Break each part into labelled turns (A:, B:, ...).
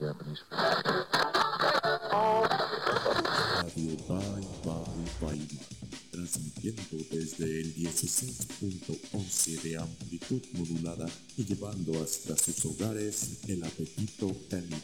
A: Radio Bye Bye Bye, transmitiendo desde el 16.11 de amplitud modulada y llevando hasta sus hogares el apetito caníbal.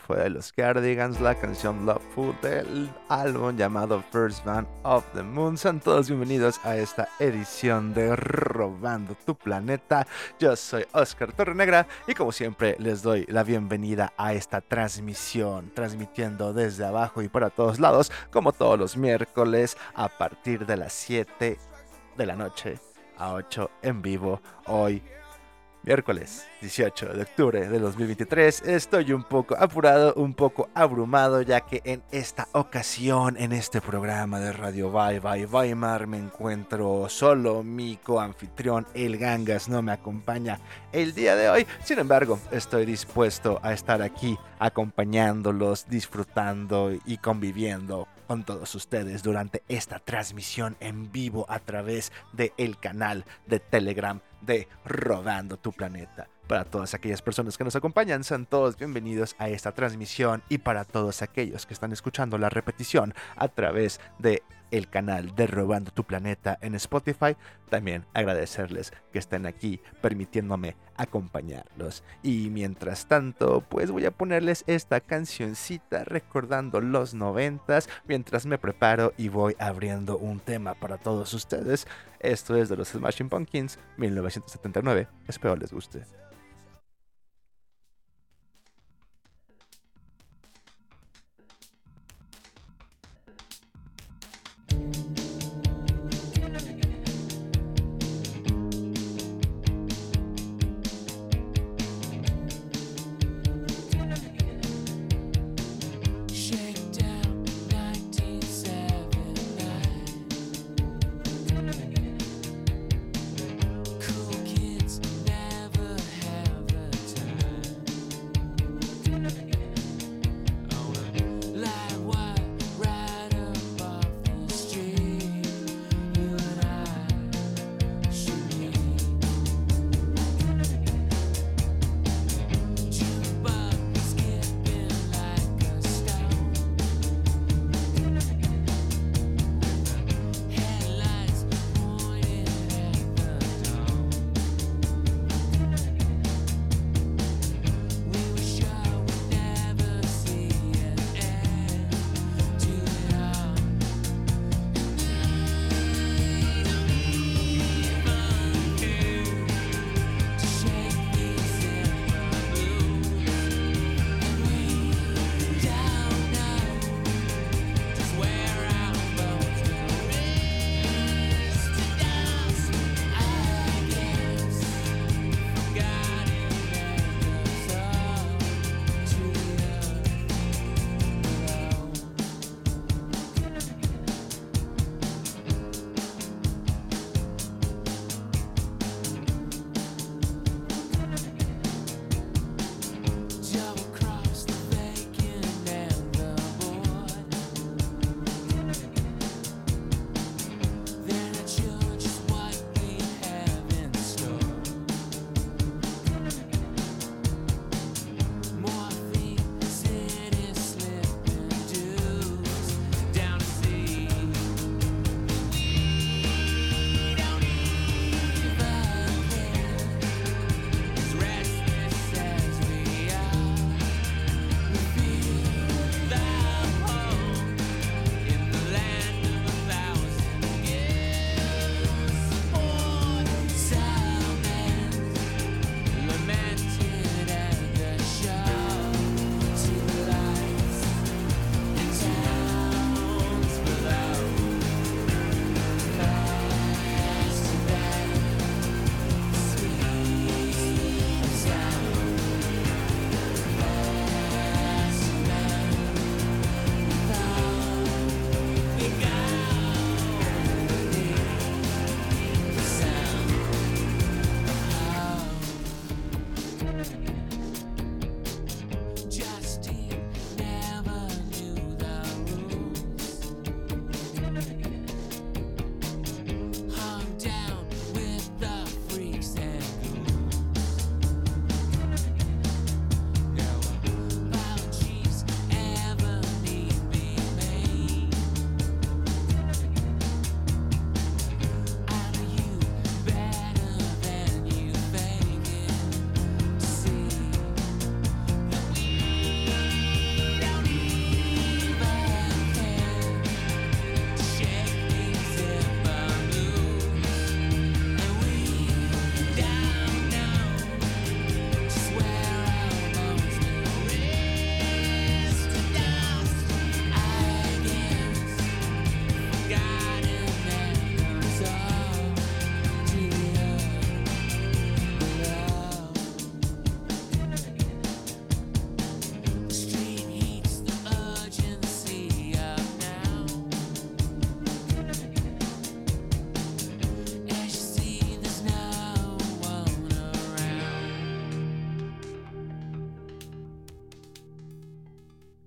B: Fue de los Cardigans, la canción Loveful del álbum llamado First Band of the Moon. Sean todos bienvenidos a esta edición de Robando tu Planeta. Yo soy Oscar Torrenegra y como siempre les doy la bienvenida a esta transmisión, transmitiendo desde abajo y para todos lados, como todos los miércoles a partir de las 7 de la noche a 8 en vivo. Hoy Miércoles 18 de octubre de 2023 estoy un poco apurado, un poco abrumado ya que en esta ocasión, en este programa de Radio Bye Bye Weimar me encuentro solo, mi coanfitrión El Gangas no me acompaña el día de hoy, sin embargo estoy dispuesto a estar aquí acompañándolos, disfrutando y conviviendo con todos ustedes durante esta transmisión en vivo a través del el canal de Telegram de Rodando tu Planeta. Para todas aquellas personas que nos acompañan, sean todos bienvenidos a esta transmisión y para todos aquellos que están escuchando la repetición a través de el canal de Robando tu Planeta en Spotify, también agradecerles que estén aquí permitiéndome acompañarlos. Y mientras tanto, pues voy a ponerles esta cancioncita recordando los noventas mientras me preparo y voy abriendo un tema para todos ustedes. Esto es de los Smashing Pumpkins 1979. Espero les guste.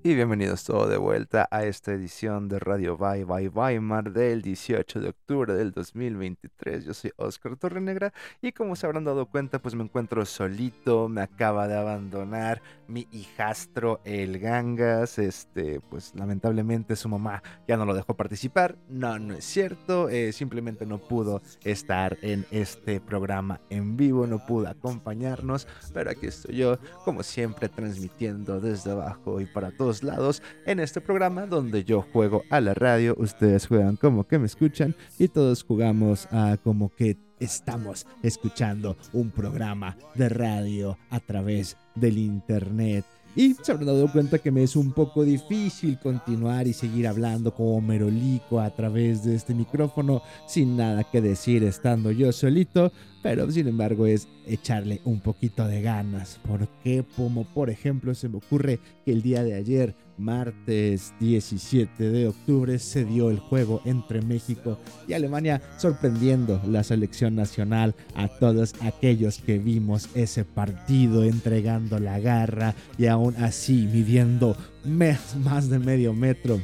B: Y bienvenidos todos de vuelta a esta edición de Radio Bye Bye Weimar del 18 de octubre del 2023. Yo soy Oscar Torrenegra y como se habrán dado cuenta, pues me encuentro solito, me acaba de abandonar mi hijastro el Gangas, este, pues lamentablemente su mamá ya no lo dejó participar. No, no es cierto, eh, simplemente no pudo estar en este programa en vivo, no pudo acompañarnos, pero aquí estoy yo, como siempre, transmitiendo desde abajo y para todos lados en este programa donde yo juego a la radio, ustedes juegan como que me escuchan y todos jugamos a como que estamos escuchando un programa de radio a través del internet. Y se habrán dado cuenta que me es un poco difícil continuar y seguir hablando como merolico a través de este micrófono sin nada que decir estando yo solito, pero sin embargo es echarle un poquito de ganas. Porque como por ejemplo se me ocurre que el día de ayer, martes 17 de octubre, se dio el juego entre México y Alemania, sorprendiendo la selección nacional a todos aquellos que vimos ese partido, entregando la garra y aún así midiendo más de medio metro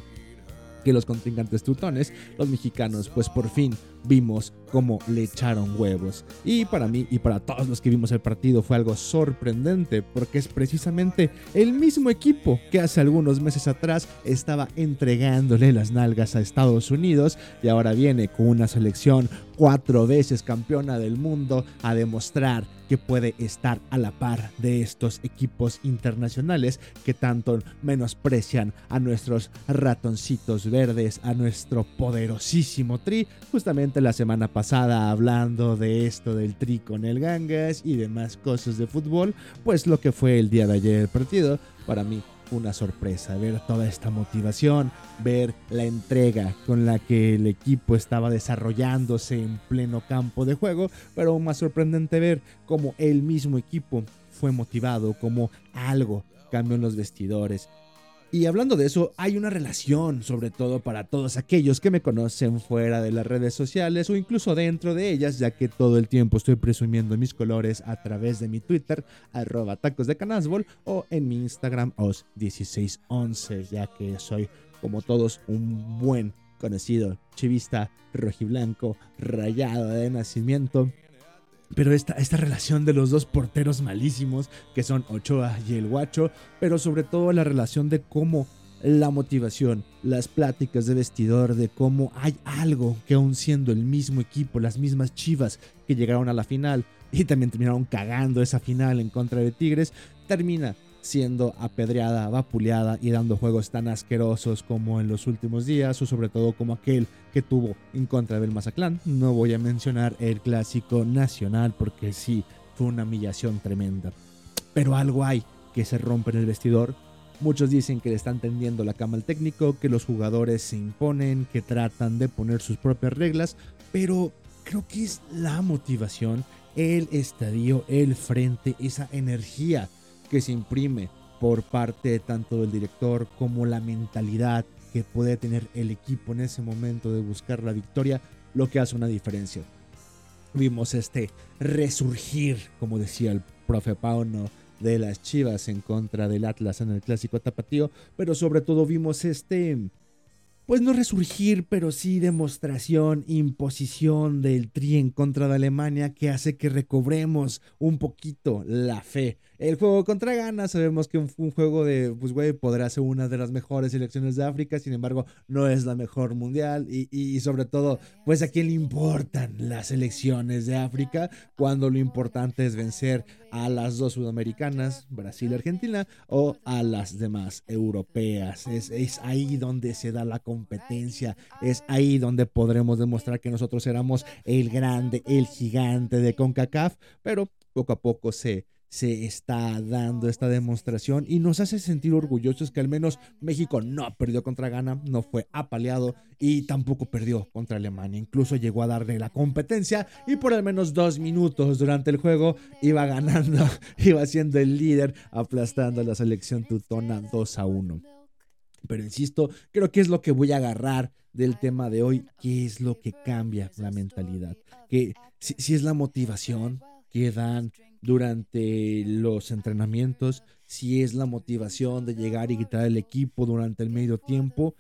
B: que los contrincantes tutones, los mexicanos, pues por fin vimos cómo le echaron huevos. Y para mí y para todos los que vimos el partido fue algo sorprendente porque es precisamente el mismo equipo que hace algunos meses atrás estaba entregándole las nalgas a Estados Unidos y ahora viene con una selección cuatro veces campeona del mundo a demostrar que puede estar a la par de estos equipos internacionales que tanto menosprecian a nuestros ratoncitos verdes, a nuestro poderosísimo Tri. Justamente la semana pasada hablando de esto del Tri con el Gangas y demás cosas de fútbol, pues lo que fue el día de ayer el partido, para mí una sorpresa ver toda esta motivación, ver la entrega con la que el equipo estaba desarrollándose en pleno campo de juego, pero aún más sorprendente ver cómo el mismo equipo fue motivado, como algo cambió en los vestidores. Y hablando de eso, hay una relación, sobre todo para todos aquellos que me conocen fuera de las redes sociales o incluso dentro de ellas, ya que todo el tiempo estoy presumiendo mis colores a través de mi Twitter, arroba tacos de canasbol, o en mi Instagram, os1611, ya que soy, como todos, un buen conocido chivista rojiblanco, rayado de nacimiento. Pero esta, esta relación de los dos porteros malísimos, que son Ochoa y el Guacho, pero sobre todo la relación de cómo la motivación, las pláticas de vestidor, de cómo hay algo que aún siendo el mismo equipo, las mismas chivas que llegaron a la final y también terminaron cagando esa final en contra de Tigres, termina siendo apedreada, vapuleada y dando juegos tan asquerosos como en los últimos días o sobre todo como aquel que tuvo en contra del Mazatlán. No voy a mencionar el clásico nacional porque sí, fue una humillación tremenda. Pero algo hay que se rompe en el vestidor. Muchos dicen que le están tendiendo la cama al técnico, que los jugadores se imponen, que tratan de poner sus propias reglas, pero creo que es la motivación, el estadio, el frente, esa energía que se imprime por parte tanto del director como la mentalidad que puede tener el equipo en ese momento de buscar la victoria, lo que hace una diferencia. Vimos este resurgir, como decía el profe Pauno, de las Chivas en contra del Atlas en el clásico tapatío, pero sobre todo vimos este pues no resurgir, pero sí demostración, imposición del Tri en contra de Alemania que hace que recobremos un poquito la fe. El juego contra Ghana, sabemos que fue un juego de, pues güey, podrá ser una de las mejores selecciones de África, sin embargo, no es la mejor mundial y, y, y sobre todo, pues a quién le importan las selecciones de África cuando lo importante es vencer a las dos sudamericanas, Brasil y Argentina, o a las demás europeas. Es, es ahí donde se da la competencia, es ahí donde podremos demostrar que nosotros éramos el grande, el gigante de CONCACAF, pero poco a poco se, se está dando esta demostración y nos hace sentir orgullosos que al menos México no perdió contra Ghana, no fue apaleado y tampoco perdió contra Alemania. Incluso llegó a darle la competencia y por al menos dos minutos durante el juego iba ganando, iba siendo el líder, aplastando a la selección tutona 2 a 1. Pero insisto, creo que es lo que voy a agarrar del tema de hoy, que es lo que cambia la mentalidad. Que si, si es la motivación que dan durante los entrenamientos, si es la motivación de llegar y quitar el equipo durante el medio tiempo,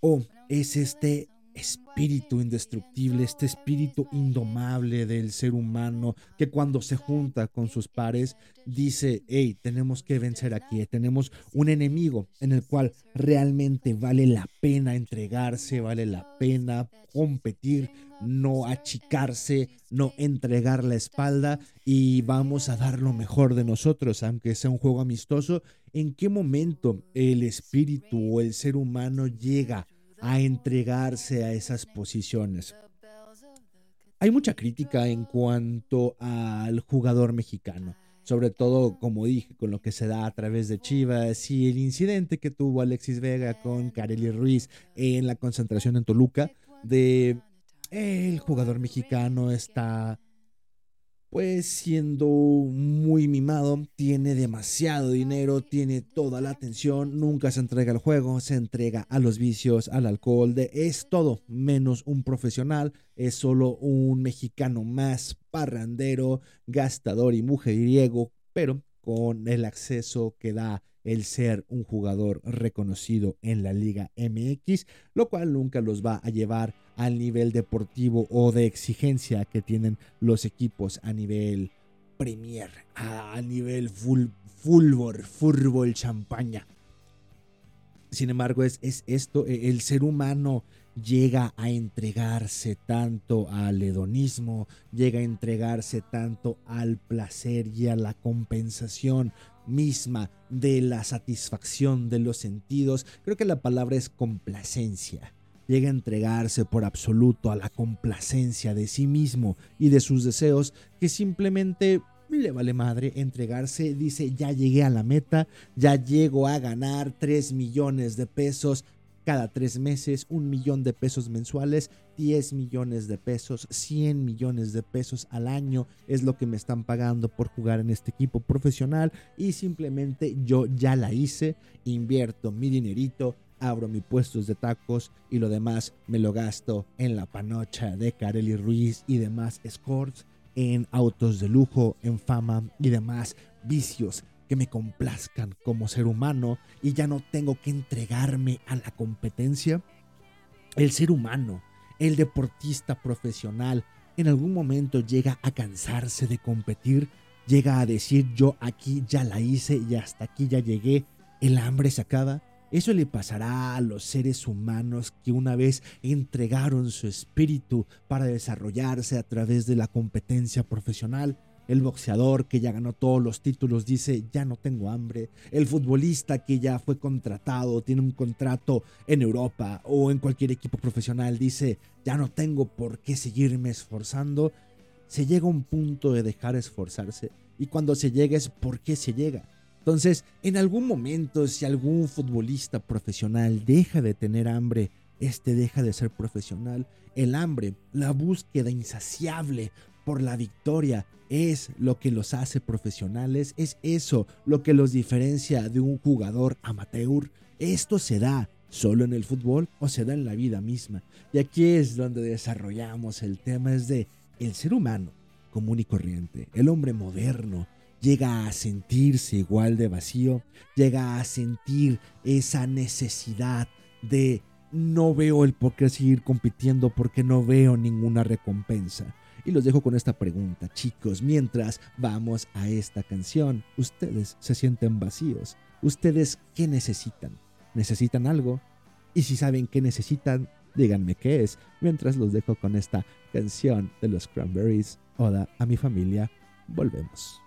B: o es este espíritu indestructible, este espíritu indomable del ser humano que cuando se junta con sus pares dice, hey, tenemos que vencer aquí, tenemos un enemigo en el cual realmente vale la pena entregarse, vale la pena competir, no achicarse, no entregar la espalda y vamos a dar lo mejor de nosotros, aunque sea un juego amistoso. ¿En qué momento el espíritu o el ser humano llega a entregarse a esas posiciones? Hay mucha crítica en cuanto al jugador mexicano sobre todo, como dije, con lo que se da a través de Chivas y el incidente que tuvo Alexis Vega con Kareli Ruiz en la concentración en Toluca, de el jugador mexicano está pues siendo muy mimado, tiene demasiado dinero, tiene toda la atención, nunca se entrega al juego, se entrega a los vicios, al alcohol, de, es todo menos un profesional, es solo un mexicano más parrandero, gastador y mujeriego, pero con el acceso que da el ser un jugador reconocido en la Liga MX, lo cual nunca los va a llevar al nivel deportivo o de exigencia que tienen los equipos a nivel Premier, a nivel full, fulbor, fútbol, champaña. Sin embargo, es, es esto, e, el ser humano llega a entregarse tanto al hedonismo, llega a entregarse tanto al placer y a la compensación misma de la satisfacción de los sentidos. Creo que la palabra es complacencia. Llega a entregarse por absoluto a la complacencia de sí mismo y de sus deseos que simplemente le vale madre entregarse, dice ya llegué a la meta, ya llego a ganar 3 millones de pesos cada tres meses, un millón de pesos mensuales, 10 millones de pesos, 100 millones de pesos al año es lo que me están pagando por jugar en este equipo profesional y simplemente yo ya la hice, invierto mi dinerito, abro mis puestos de tacos y lo demás me lo gasto en la panocha de Kareli Ruiz y demás escorts, en autos de lujo, en fama y demás vicios que me complazcan como ser humano y ya no tengo que entregarme a la competencia. El ser humano, el deportista profesional, en algún momento llega a cansarse de competir, llega a decir yo aquí ya la hice y hasta aquí ya llegué, el hambre se acaba. Eso le pasará a los seres humanos que una vez entregaron su espíritu para desarrollarse a través de la competencia profesional. El boxeador que ya ganó todos los títulos dice, ya no tengo hambre. El futbolista que ya fue contratado, tiene un contrato en Europa o en cualquier equipo profesional, dice, ya no tengo por qué seguirme esforzando. Se llega a un punto de dejar esforzarse y cuando se llega es por qué se llega. Entonces, en algún momento, si algún futbolista profesional deja de tener hambre, este deja de ser profesional. El hambre, la búsqueda insaciable por la victoria es lo que los hace profesionales, es eso lo que los diferencia de un jugador amateur. Esto se da solo en el fútbol o se da en la vida misma. Y aquí es donde desarrollamos el tema es de el ser humano común y corriente, el hombre moderno llega a sentirse igual de vacío, llega a sentir esa necesidad de no veo el por qué seguir compitiendo porque no veo ninguna recompensa. Y los dejo con esta pregunta, chicos, mientras vamos a esta canción, ustedes se sienten vacíos, ustedes qué necesitan, necesitan algo, y si saben qué necesitan, díganme qué es, mientras los dejo con esta canción de los Cranberries, Oda a mi familia, volvemos.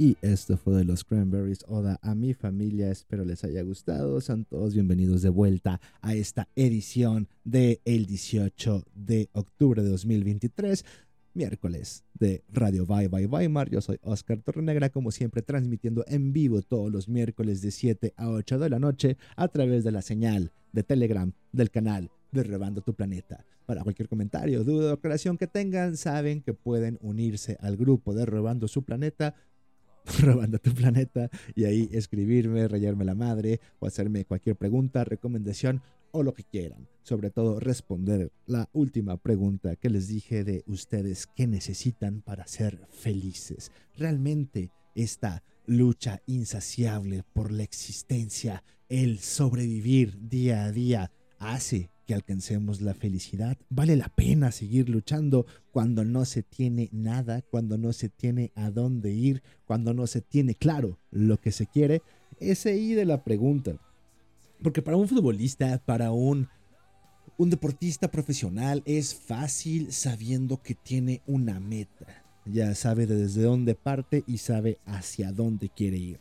B: Y esto fue de los Cranberries, Oda a mi familia. Espero les haya gustado. Sean todos bienvenidos de vuelta a esta edición del el 18 de octubre de 2023 miércoles de Radio Bye Bye Weimar. Yo soy Oscar Torrenegra, como siempre, transmitiendo en vivo todos los miércoles de 7 a 8 de la noche a través de la señal de Telegram del canal de Rebando tu Planeta. Para cualquier comentario, duda o aclaración que tengan, saben que pueden unirse al grupo de Rebando su Planeta. Robando tu planeta y ahí escribirme, rayarme la madre o hacerme cualquier pregunta, recomendación o lo que quieran. Sobre todo responder la última pregunta que les dije de ustedes qué necesitan para ser felices. Realmente esta lucha insaciable por la existencia, el sobrevivir día a día, hace que alcancemos la felicidad. Vale la pena seguir luchando cuando no se tiene nada, cuando no se tiene a dónde ir, cuando no se tiene claro lo que se quiere. Ese ahí de la pregunta. Porque para un futbolista, para un, un deportista profesional, es fácil sabiendo que tiene una meta. Ya sabe desde dónde parte y sabe hacia dónde quiere ir.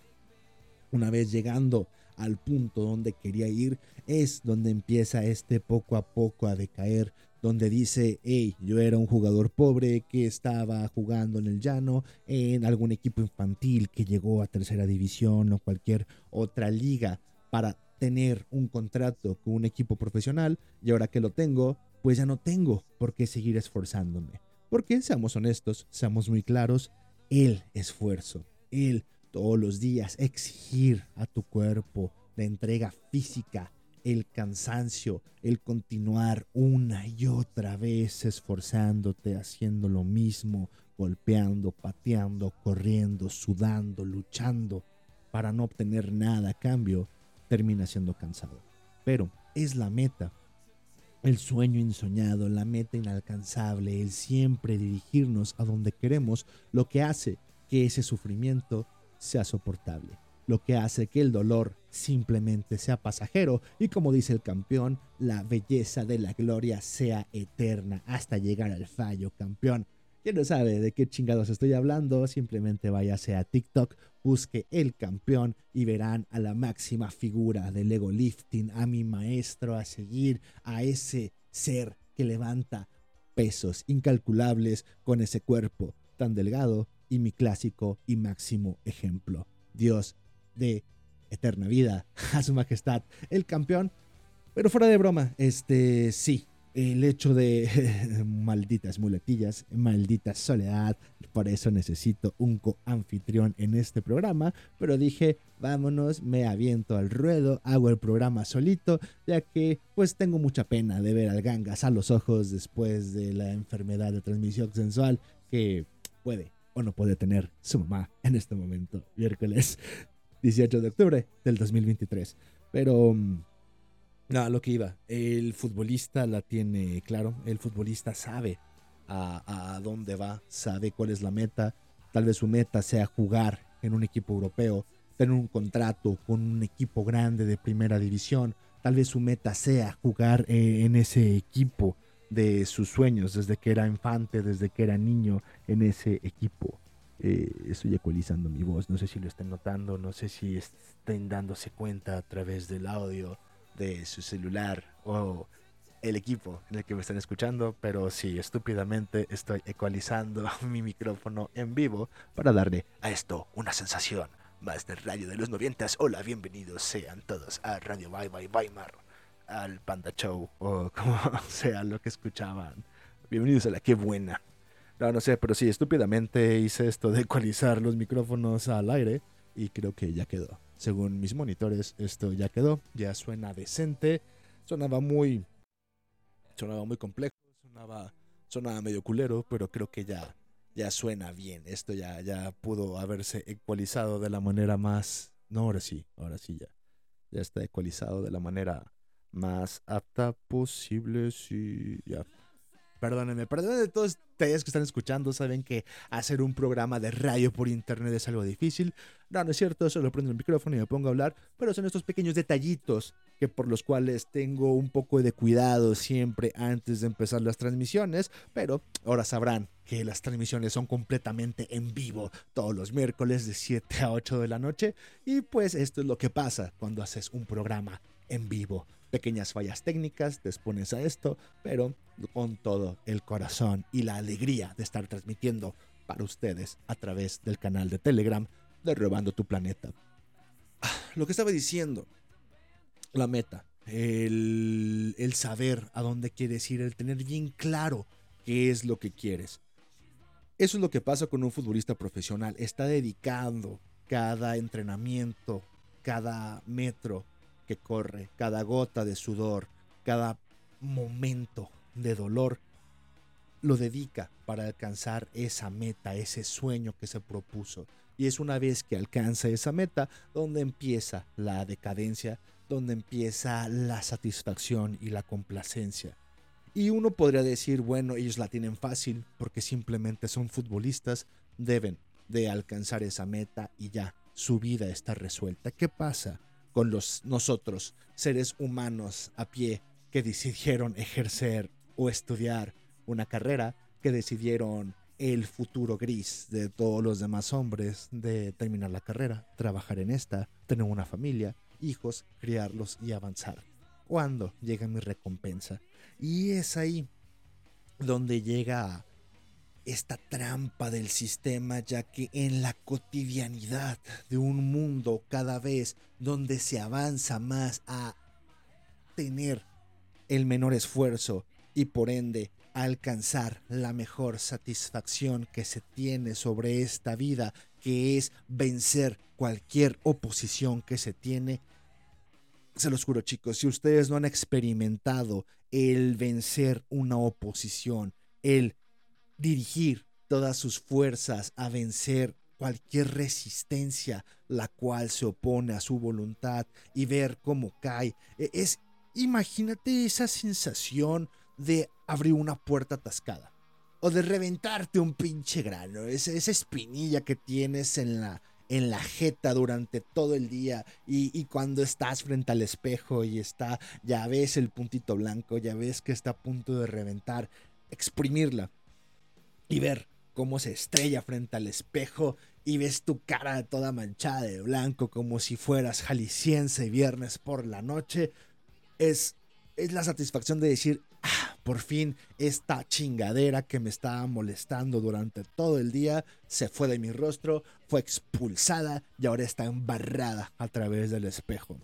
B: Una vez llegando al punto donde quería ir, es donde empieza este poco a poco a decaer, donde dice, hey, yo era un jugador pobre que estaba jugando en el llano, en algún equipo infantil que llegó a tercera división o cualquier otra liga para tener un contrato con un equipo profesional y ahora que lo tengo, pues ya no tengo por qué seguir esforzándome. Porque seamos honestos, seamos muy claros, el esfuerzo, el todos los días exigir a tu cuerpo la entrega física, el cansancio, el continuar una y otra vez esforzándote, haciendo lo mismo, golpeando, pateando, corriendo, sudando, luchando para no obtener nada a cambio, termina siendo cansado. Pero es la meta, el sueño insoñado, la meta inalcanzable, el siempre dirigirnos a donde queremos, lo que hace que ese sufrimiento sea soportable, lo que hace que el dolor simplemente sea pasajero y como dice el campeón, la belleza de la gloria sea eterna hasta llegar al fallo, campeón. ¿Quién no sabe de qué chingados estoy hablando? Simplemente váyase a TikTok, busque el campeón y verán a la máxima figura del ego lifting, a mi maestro a seguir, a ese ser que levanta pesos incalculables con ese cuerpo tan delgado y mi clásico y máximo ejemplo. Dios de eterna vida, a su majestad, el campeón. Pero fuera de broma, este sí, el hecho de malditas muletillas, maldita soledad, por eso necesito un coanfitrión en este programa, pero dije, vámonos, me aviento al ruedo, hago el programa solito, ya que pues tengo mucha pena de ver al gangas a los ojos después de la enfermedad de transmisión sensual que puede no puede tener su mamá en este momento, miércoles 18 de octubre del 2023. Pero mm, no, lo que iba, el futbolista la tiene claro, el futbolista sabe a, dónde va, sabe cuál es la meta. Tal vez su meta sea jugar en un equipo europeo, tener un contrato con un equipo grande de primera división. Tal vez su meta sea jugar eh, en ese equipo de sus sueños desde que era infante, desde que era niño en ese equipo. Eh, estoy ecualizando mi voz, no sé si lo estén notando, no sé si estén dándose cuenta a través del audio de su celular o el equipo en el que me están escuchando, pero sí, estúpidamente estoy ecualizando mi micrófono en vivo para darle a esto una sensación más de radio de los noventas. Hola, bienvenidos sean todos a Radio Bye Bye Weimar, al Panda Show o como sea lo que escuchaban. Bienvenidos a la que buena. No, no sé, pero sí, estúpidamente hice esto de ecualizar los micrófonos al aire y creo que ya quedó. Según mis monitores, esto ya quedó, ya suena decente, sonaba muy, sonaba muy complejo, sonaba, sonaba medio culero, pero creo que ya, ya suena bien. Esto ya, ya pudo haberse ecualizado de la manera más, no, ahora sí, ahora sí ya, ya está ecualizado de la manera más apta posible, sí, ya. Perdónenme, perdónenme de todos ustedes que están escuchando, saben que hacer un programa de radio por internet es algo difícil. No, no es cierto, solo prendo el micrófono y me pongo a hablar, pero son estos pequeños detallitos que por los cuales tengo un poco de cuidado siempre antes de empezar las transmisiones, pero ahora sabrán que las transmisiones son completamente en vivo todos los miércoles de 7 a 8 de la noche y pues esto es lo que pasa cuando haces un programa en vivo. Pequeñas fallas técnicas, te expones a esto, pero con todo el corazón y la alegría de estar transmitiendo para ustedes a través del canal de Telegram de Robando tu Planeta. Ah, Lo que estaba diciendo, la meta, el, el saber a dónde quieres ir, el tener bien claro qué es lo que quieres. Eso es lo que pasa con un futbolista profesional. Está dedicando cada entrenamiento, cada metro que corre, cada gota de sudor, cada momento de dolor, lo dedica para alcanzar esa meta, ese sueño que se propuso. Y es una vez que alcanza esa meta donde empieza la decadencia, donde empieza la satisfacción y la complacencia. Y uno podría decir, bueno, ellos la tienen fácil porque simplemente son futbolistas, deben de alcanzar esa meta y ya, su vida está resuelta. ¿Qué pasa con los nosotros, seres humanos a pie que decidieron ejercer o estudiar una carrera, que decidieron el futuro gris de todos los demás hombres de terminar la carrera, trabajar en esta, tener una familia, hijos, criarlos y avanzar? ¿Cuándo llega mi recompensa? Y es ahí donde llega esta trampa del sistema, ya que en la cotidianidad de un mundo cada vez donde se avanza más a tener el menor esfuerzo y por ende alcanzar la mejor satisfacción que se tiene sobre esta vida, que es vencer cualquier oposición que se tiene, se los juro chicos, si ustedes no han experimentado el vencer una oposición, el dirigir todas sus fuerzas a vencer cualquier resistencia la cual se opone a su voluntad y ver cómo cae, e- es imagínate esa sensación de abrir una puerta atascada o de reventarte un pinche grano, esa, esa espinilla que tienes en la en la jeta durante todo el día y, y cuando estás frente al espejo y está, ya ves el puntito blanco, ya ves que está a punto de reventar, exprimirla y ver cómo se estrella frente al espejo y ves tu cara toda manchada de blanco como si fueras jalisciense viernes por la noche, es, es la satisfacción de decir, ah, por fin esta chingadera que me estaba molestando durante todo el día se fue de mi rostro, fue expulsada y ahora está embarrada a través del espejo.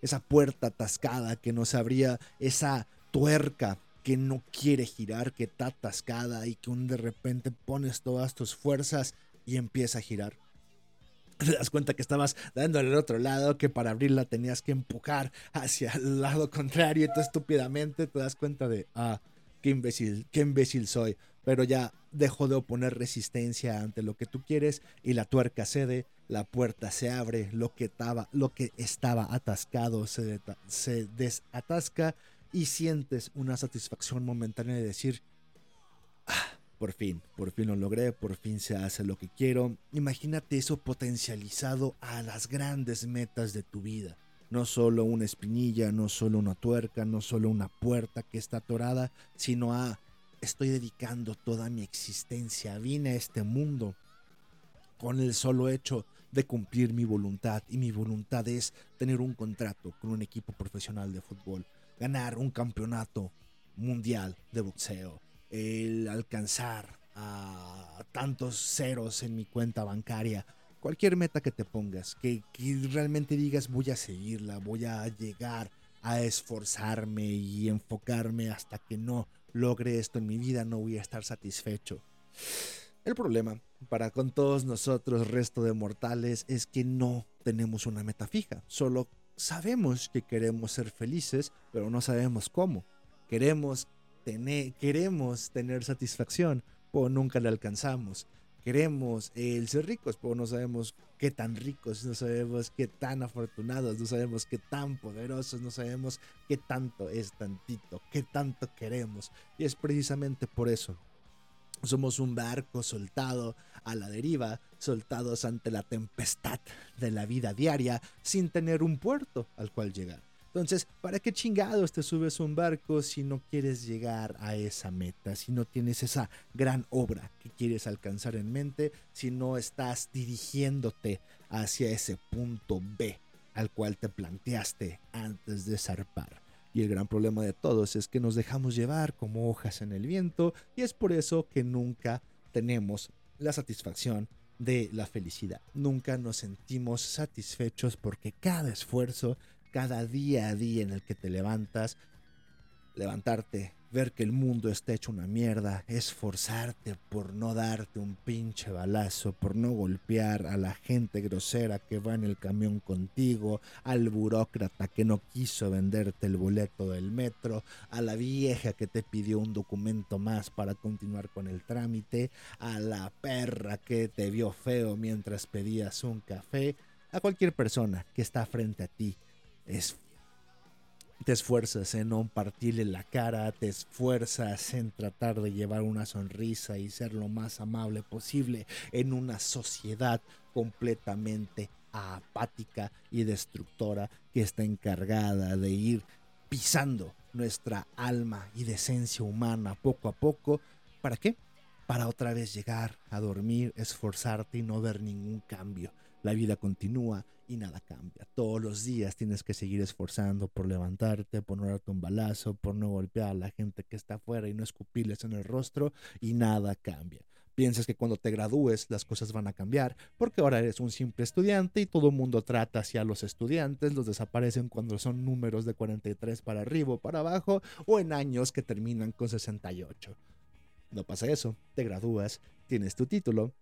B: Esa puerta atascada que no se abría, esa tuerca que no quiere girar, que está atascada y que un de repente pones todas tus fuerzas y empieza a girar. Te das cuenta que estabas dándole al otro lado, que para abrirla tenías que empujar hacia el lado contrario y tú estúpidamente te das cuenta de, ah, qué imbécil, qué imbécil soy. Pero ya dejo de oponer resistencia ante lo que tú quieres y la tuerca cede, la puerta se abre, lo que estaba, atascado se desatasca y sientes una satisfacción momentánea de decir, "Ah, por fin, por fin lo logré, por fin se hace lo que quiero. Imagínate eso potencializado a las grandes metas de tu vida. No solo una espinilla, no solo una tuerca, no solo una puerta que está atorada, sino a estoy dedicando toda mi existencia, vine a este mundo con el solo hecho de cumplir mi voluntad y mi voluntad es tener un contrato con un equipo profesional de fútbol, ganar un campeonato mundial de boxeo, el alcanzar a tantos ceros en mi cuenta bancaria, cualquier meta que te pongas, que, que realmente digas voy a seguirla, voy a llegar a esforzarme y enfocarme hasta que no logre esto en mi vida, no voy a estar satisfecho. El problema para con todos nosotros, resto de mortales, es que no tenemos una meta fija. Solo sabemos que queremos ser felices, pero no sabemos cómo. Queremos tener, queremos tener satisfacción, pero nunca la alcanzamos. queremos el ser ricos, pero no sabemos qué tan ricos, no sabemos qué tan afortunados, no sabemos qué tan poderosos, no sabemos qué tanto es tantito, qué tanto queremos. Y es precisamente por eso. Somos un barco soltado a la deriva, soltados ante la tempestad de la vida diaria, sin tener un puerto al cual llegar. Entonces, ¿para qué chingados te subes a un barco si no quieres llegar a esa meta? Si no tienes esa gran obra que quieres alcanzar en mente, si no estás dirigiéndote hacia ese punto B al cual te planteaste antes de zarpar. Y el gran problema de todos es que nos dejamos llevar como hojas en el viento y es por eso que nunca tenemos la satisfacción de la felicidad. Nunca nos sentimos satisfechos porque cada esfuerzo, cada día a día en el que te levantas, levantarte, ver que el mundo está hecho una mierda, esforzarte por no darte un pinche balazo, por no golpear a la gente grosera que va en el camión contigo, al burócrata que no quiso venderte el boleto del metro, a la vieja que te pidió un documento más para continuar con el trámite, a la perra que te vio feo mientras pedías un café, a cualquier persona que está frente a ti. Es te esfuerzas en no partirle la cara, te esfuerzas en tratar de llevar una sonrisa y ser lo más amable posible en una sociedad completamente apática y destructora que está encargada de ir pisando nuestra alma y decencia humana poco a poco. ¿Para qué? Para otra vez llegar a dormir, esforzarte y no ver ningún cambio. La vida continúa y nada cambia. Todos los días tienes que seguir esforzando por levantarte, por no darte un balazo, por no golpear a la gente que está afuera y no escupirles en el rostro y nada cambia. Piensas que cuando te gradúes las cosas van a cambiar porque ahora eres un simple estudiante y todo el mundo trata hacia los estudiantes, los desaparecen cuando son números de 43 para arriba o para abajo o en años que terminan con 68. No pasa eso, te gradúas, tienes tu título,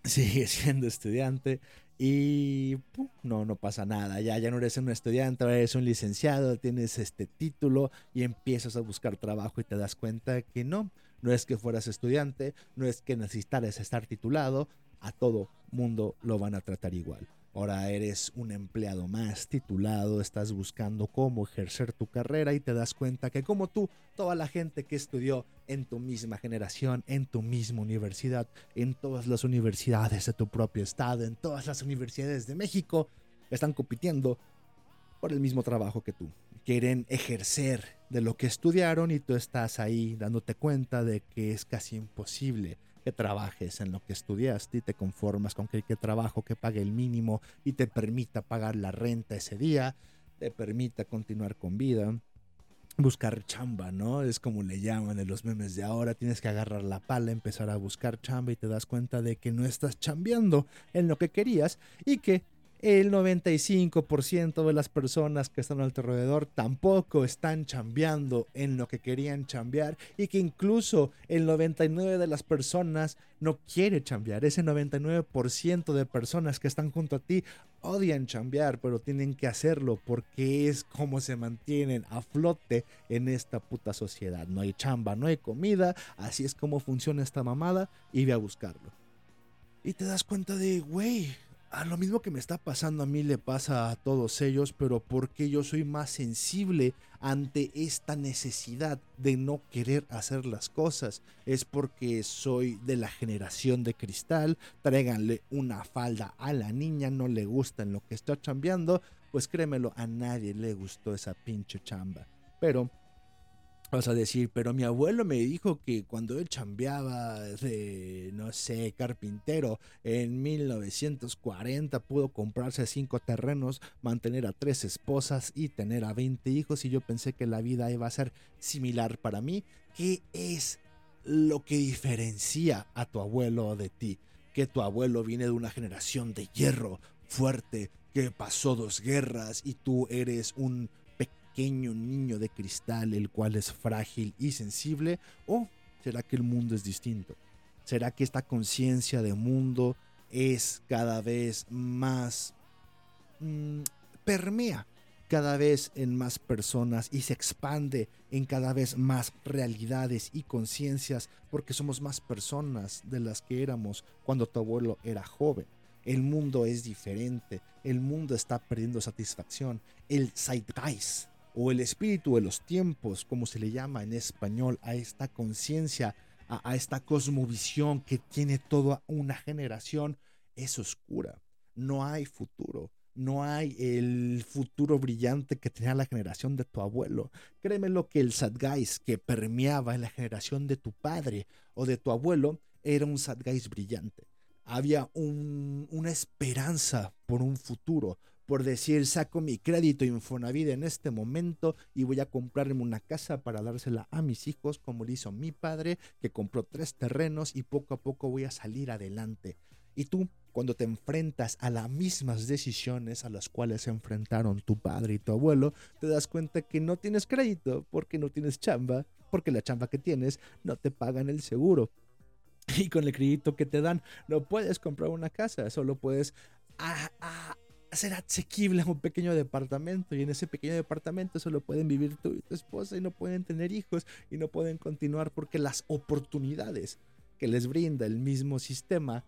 B: sigues siendo estudiante y no, no pasa nada. Ya, ya no eres un estudiante, eres un licenciado, tienes este título y empiezas a buscar trabajo y te das cuenta que no, no es que fueras estudiante, no es que necesitaras estar titulado, a todo mundo lo van a tratar igual. Ahora eres un empleado más titulado, estás buscando cómo ejercer tu carrera y te das cuenta que como tú, toda la gente que estudió en tu misma generación, en tu misma universidad, en todas las universidades de tu propio estado, en todas las universidades de México, están compitiendo por el mismo trabajo que tú. Quieren ejercer de lo que estudiaron y tú estás ahí dándote cuenta de que es casi imposible que trabajes en lo que estudiaste y te conformas con que, que trabajo que pague el mínimo y te permita pagar la renta ese día, te permita continuar con vida. Buscar chamba, ¿no? Es como le llaman en los memes de ahora. Tienes que agarrar la pala, empezar a buscar chamba y te das cuenta de que no estás chambeando en lo que querías y que el 95% de las personas que están al alrededor tampoco están chambeando en lo que querían chambear y que incluso el 99% de las personas no quiere chambear. Ese 99% de personas que están junto a ti odian chambear, pero tienen que hacerlo porque es como se mantienen a flote en esta puta sociedad. No hay chamba, no hay comida, así es como funciona esta mamada y ve a buscarlo. Y te das cuenta de, güey, a lo mismo que me está pasando a mí le pasa a todos ellos, pero porque yo soy más sensible ante esta necesidad de no querer hacer las cosas. Es porque soy de la generación de cristal, tráiganle una falda a la niña, no le gusta en lo que está chambeando, pues créemelo, a nadie le gustó esa pinche chamba. Pero Vas a decir, pero mi abuelo me dijo que cuando él chambeaba de, no sé, carpintero en 1940 pudo comprarse cinco terrenos, mantener a tres esposas y tener a 20 hijos y yo pensé que la vida iba a ser similar para mí. ¿Qué es lo que diferencia a tu abuelo de ti? Que tu abuelo viene de una generación de hierro fuerte, que pasó dos guerras y tú eres un pequeño niño de cristal el cual es frágil y sensible? ¿O será que el mundo es distinto? ¿Será que esta conciencia de mundo es cada vez más... mm, permea cada vez en más personas y se expande en cada vez más realidades y conciencias porque somos más personas de las que éramos cuando tu abuelo era joven. El mundo es diferente, el mundo está perdiendo satisfacción. El zeitgeist o el espíritu de los tiempos, como se le llama en español, a esta conciencia, a, esta cosmovisión que tiene toda una generación, es oscura. No hay futuro. No hay el futuro brillante que tenía la generación de tu abuelo. Créeme lo que el Sadgeist que permeaba en la generación de tu padre o de tu abuelo era un Sadgeist brillante. Había un- una esperanza por un futuro, por decir, saco mi crédito Infonavit en este momento y voy a comprarme una casa para dársela a mis hijos, como lo hizo mi padre, que compró tres terrenos y poco a poco voy a salir adelante. Y tú, cuando te enfrentas a las mismas decisiones a las cuales se enfrentaron tu padre y tu abuelo, te das cuenta que no tienes crédito porque no tienes chamba, porque la chamba que tienes no te pagan el seguro. Y con el crédito que te dan, no puedes comprar una casa, solo puedes a- a- hacer asequible un pequeño departamento. Y en ese pequeño departamento solo pueden vivir tú y tu esposa y no pueden tener hijos y no pueden continuar porque las oportunidades que les brinda el mismo sistema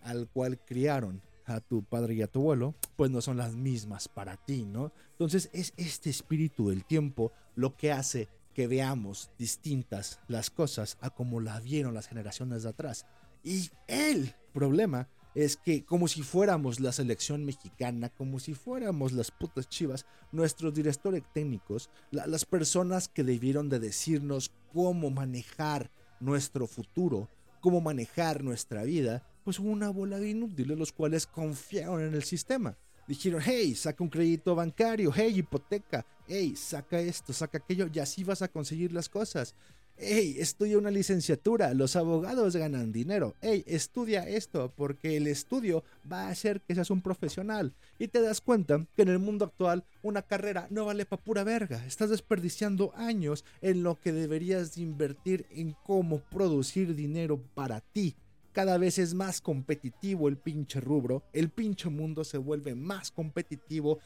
B: al cual criaron a tu padre y a tu abuelo, pues no son las mismas para ti, ¿no? Entonces es este espíritu del tiempo lo que hace que veamos distintas las cosas a como las vieron las generaciones de atrás. Y el problema es que como si fuéramos la selección mexicana, como si fuéramos las putas chivas, nuestros directores técnicos, la- las personas que debieron de decirnos cómo manejar nuestro futuro, cómo manejar nuestra vida, pues hubo una bola de inútiles los cuales confiaron en el sistema. Dijeron, hey, saca un crédito bancario, hey, hipoteca, hey, saca esto, saca aquello, y así vas a conseguir las cosas. Hey, estudia una licenciatura, los abogados ganan dinero. Hey, estudia esto, porque el estudio va a hacer que seas un profesional. Y te das cuenta que en el mundo actual una carrera no vale pa' pura verga. Estás desperdiciando años en lo que deberías de invertir en cómo producir dinero para ti. Cada vez es más competitivo el pinche rubro, el pinche mundo se vuelve más competitivo.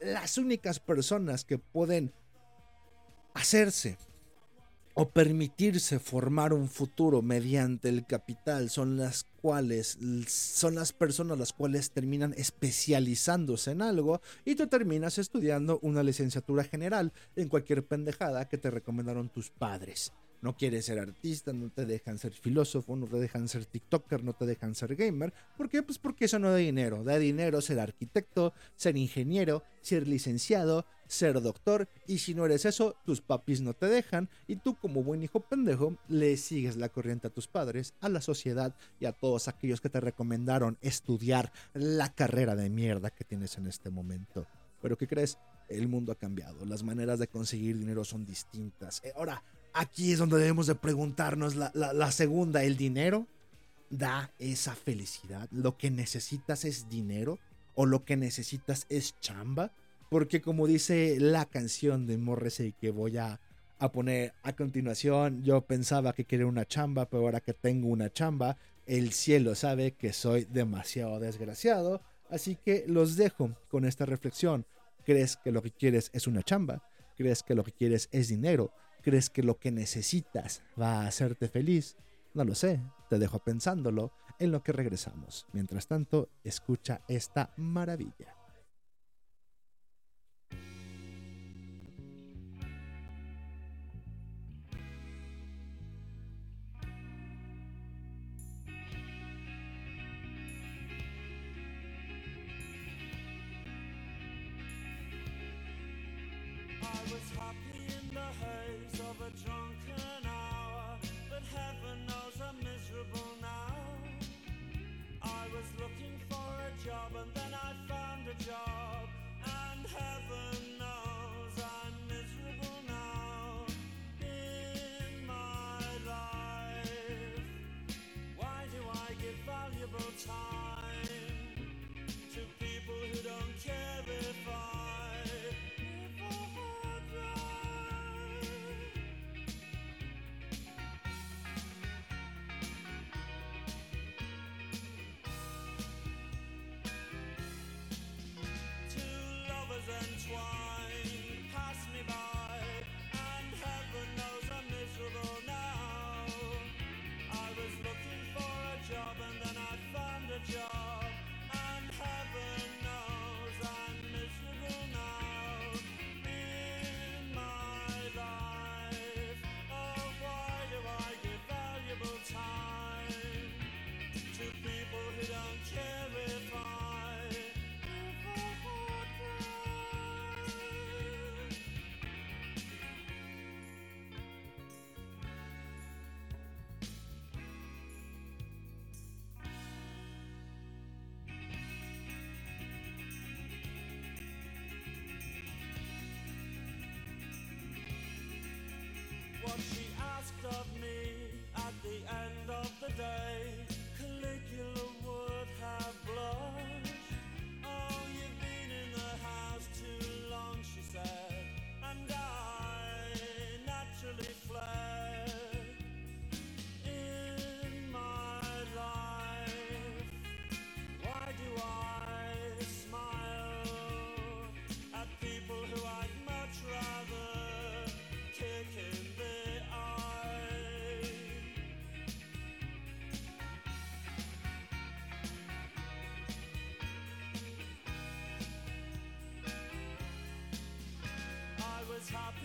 B: Las únicas personas que pueden hacerse o permitirse formar un futuro mediante el capital son las cuales son las personas las cuales terminan especializándose en algo y tú terminas estudiando una licenciatura general en cualquier pendejada que te recomendaron tus padres. No quieres ser artista, no te dejan ser filósofo, no te dejan ser TikToker, no te dejan ser gamer. ¿Por qué? Pues porque eso no da dinero. Da dinero ser arquitecto, ser ingeniero, ser licenciado, ser doctor. Y si no eres eso, tus papis no te dejan. Y tú, como buen hijo pendejo, le sigues la corriente a tus padres, a la sociedad y a todos aquellos que te recomendaron estudiar la carrera de mierda que tienes en este momento. Pero ¿qué crees? El mundo ha cambiado. Las maneras de conseguir dinero son distintas. Eh, Ahora, aquí es donde debemos de preguntarnos la, segunda. ¿El dinero da esa felicidad? ¿Lo que necesitas es dinero? ¿O lo que necesitas es chamba? Porque como dice la canción de Morrissey que voy a, a poner a continuación, yo pensaba que quería una chamba, pero ahora que tengo una chamba, el cielo sabe que soy demasiado desgraciado. Así que los dejo con esta reflexión. ¿Crees que lo que quieres es una chamba? ¿Crees que lo que quieres es dinero? ¿Crees que lo que necesitas va a hacerte feliz? No lo sé, te dejo pensándolo en lo que regresamos. Mientras tanto, escucha esta maravilla.
C: Of a drunken hour, but heaven knows I'm miserable now. I was looking for a job and then
D: day, I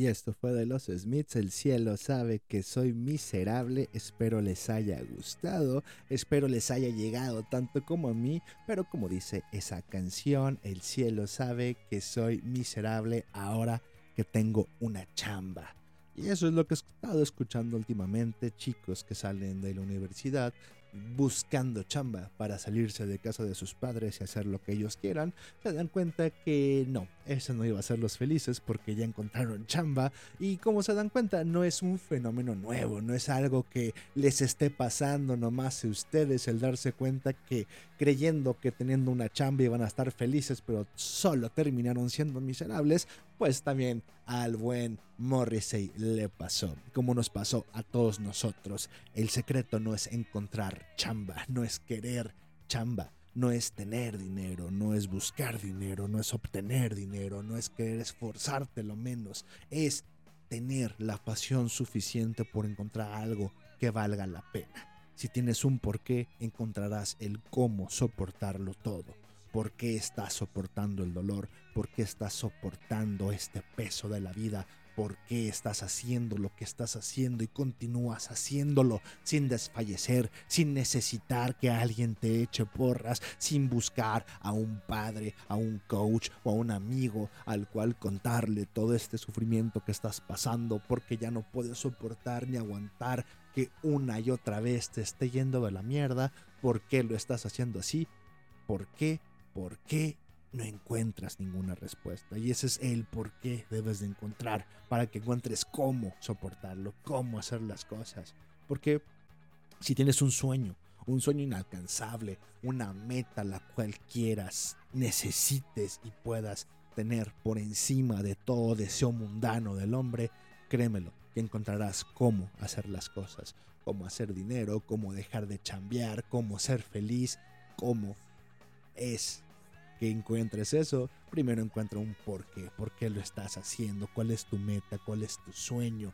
B: Y esto fue de los Smiths. El cielo sabe que soy miserable. Espero les haya gustado. Espero les haya llegado tanto como a mí. Pero como dice esa canción, el cielo sabe que soy miserable ahora que tengo una chamba. Y eso es lo que he estado escuchando últimamente, chicos que salen de la universidad buscando chamba para salirse de casa de sus padres y hacer lo que ellos quieran, se dan cuenta que no, eso no iba a hacerlos felices porque ya encontraron chamba. Y como se dan cuenta no es un fenómeno nuevo, no es algo que les esté pasando nomás a ustedes el darse cuenta que creyendo que teniendo una chamba iban a estar felices pero solo terminaron siendo miserables, pues también al buen Morrissey le pasó, como nos pasó a todos nosotros. El secreto no es encontrar chamba, no es querer chamba, no es tener dinero, no es buscar dinero, no es obtener dinero, no es querer esforzarte lo menos, es tener la pasión suficiente por encontrar algo que valga la pena. Si tienes un porqué, encontrarás el cómo soportarlo todo. ¿Por qué estás soportando el dolor? ¿Por qué estás soportando este peso de la vida? ¿Por qué estás haciendo lo que estás haciendo y continúas haciéndolo sin desfallecer, sin necesitar que alguien te eche porras, sin buscar a un padre, a un coach o a un amigo al cual contarle todo este sufrimiento que estás pasando porque ya no puedes soportar ni aguantar que una y otra vez te esté yendo de la mierda? ¿Por qué lo estás haciendo así? ¿Por qué? ¿Por qué no encuentras ninguna respuesta? Y ese es el por qué debes de encontrar para que encuentres cómo soportarlo, cómo hacer las cosas. Porque si tienes un sueño, un sueño inalcanzable, una meta la cual quieras, necesites y puedas tener por encima de todo deseo mundano del hombre, créemelo, que encontrarás cómo hacer las cosas, cómo hacer dinero, cómo dejar de chambear, cómo ser feliz, cómo es que encuentres eso, primero encuentra un porqué, por qué lo estás haciendo, cuál es tu meta, cuál es tu sueño.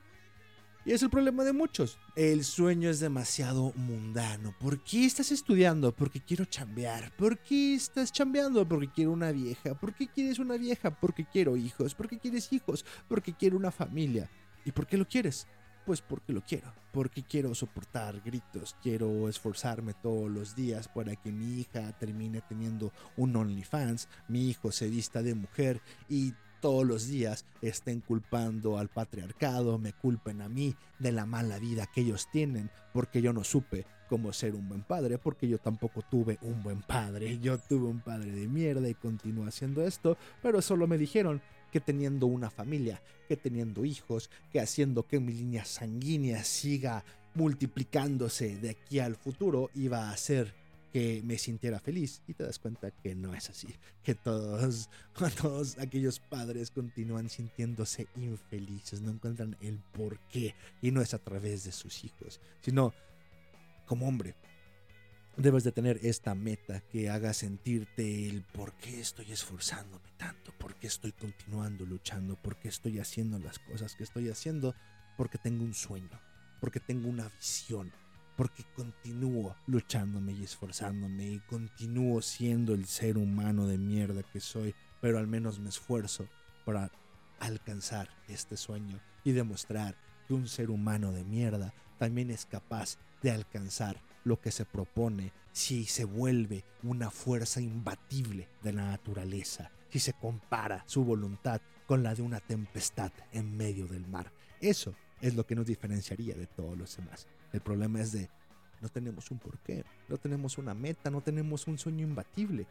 B: Y es el problema de muchos. El sueño es demasiado mundano. ¿Por qué estás estudiando? Porque quiero chambear. ¿Por qué estás chambeando? Porque quiero una vieja. ¿Por qué quieres una vieja? Porque quiero hijos. ¿Por qué quieres hijos? Porque quiero una familia. ¿Y por qué lo quieres? Pues porque lo quiero, porque quiero soportar gritos, quiero esforzarme todos los días para que mi hija termine teniendo un OnlyFans, mi hijo se vista de mujer y todos los días estén culpando al patriarcado, me culpen a mí de la mala vida que ellos tienen, porque yo no supe cómo ser un buen padre, porque yo tampoco tuve un buen padre, yo tuve un padre de mierda y continúo haciendo esto, pero solo me dijeron que teniendo una familia, que teniendo hijos, que haciendo que mi línea sanguínea siga multiplicándose de aquí al futuro iba a hacer que me sintiera feliz. Y te das cuenta que no es así, que todos, todos aquellos padres continúan sintiéndose infelices, no encuentran el por qué y no es a través de sus hijos, sino como hombre, debes de tener esta meta que haga sentirte el por qué estoy esforzándome tanto, por qué estoy continuando luchando, por qué estoy haciendo las cosas que estoy haciendo, porque tengo un sueño, porque tengo una visión, porque continúo luchándome y esforzándome y continúo siendo el ser humano de mierda que soy, pero al menos me esfuerzo para alcanzar este sueño y demostrar que un ser humano de mierda también es capaz de alcanzar lo que se propone si se vuelve una fuerza imbatible de la naturaleza, si se compara su voluntad con la de una tempestad en medio del mar. Eso es lo que nos diferenciaría de todos los demás. El problema es de no tenemos un porqué, no tenemos una meta, no tenemos un sueño imbatible.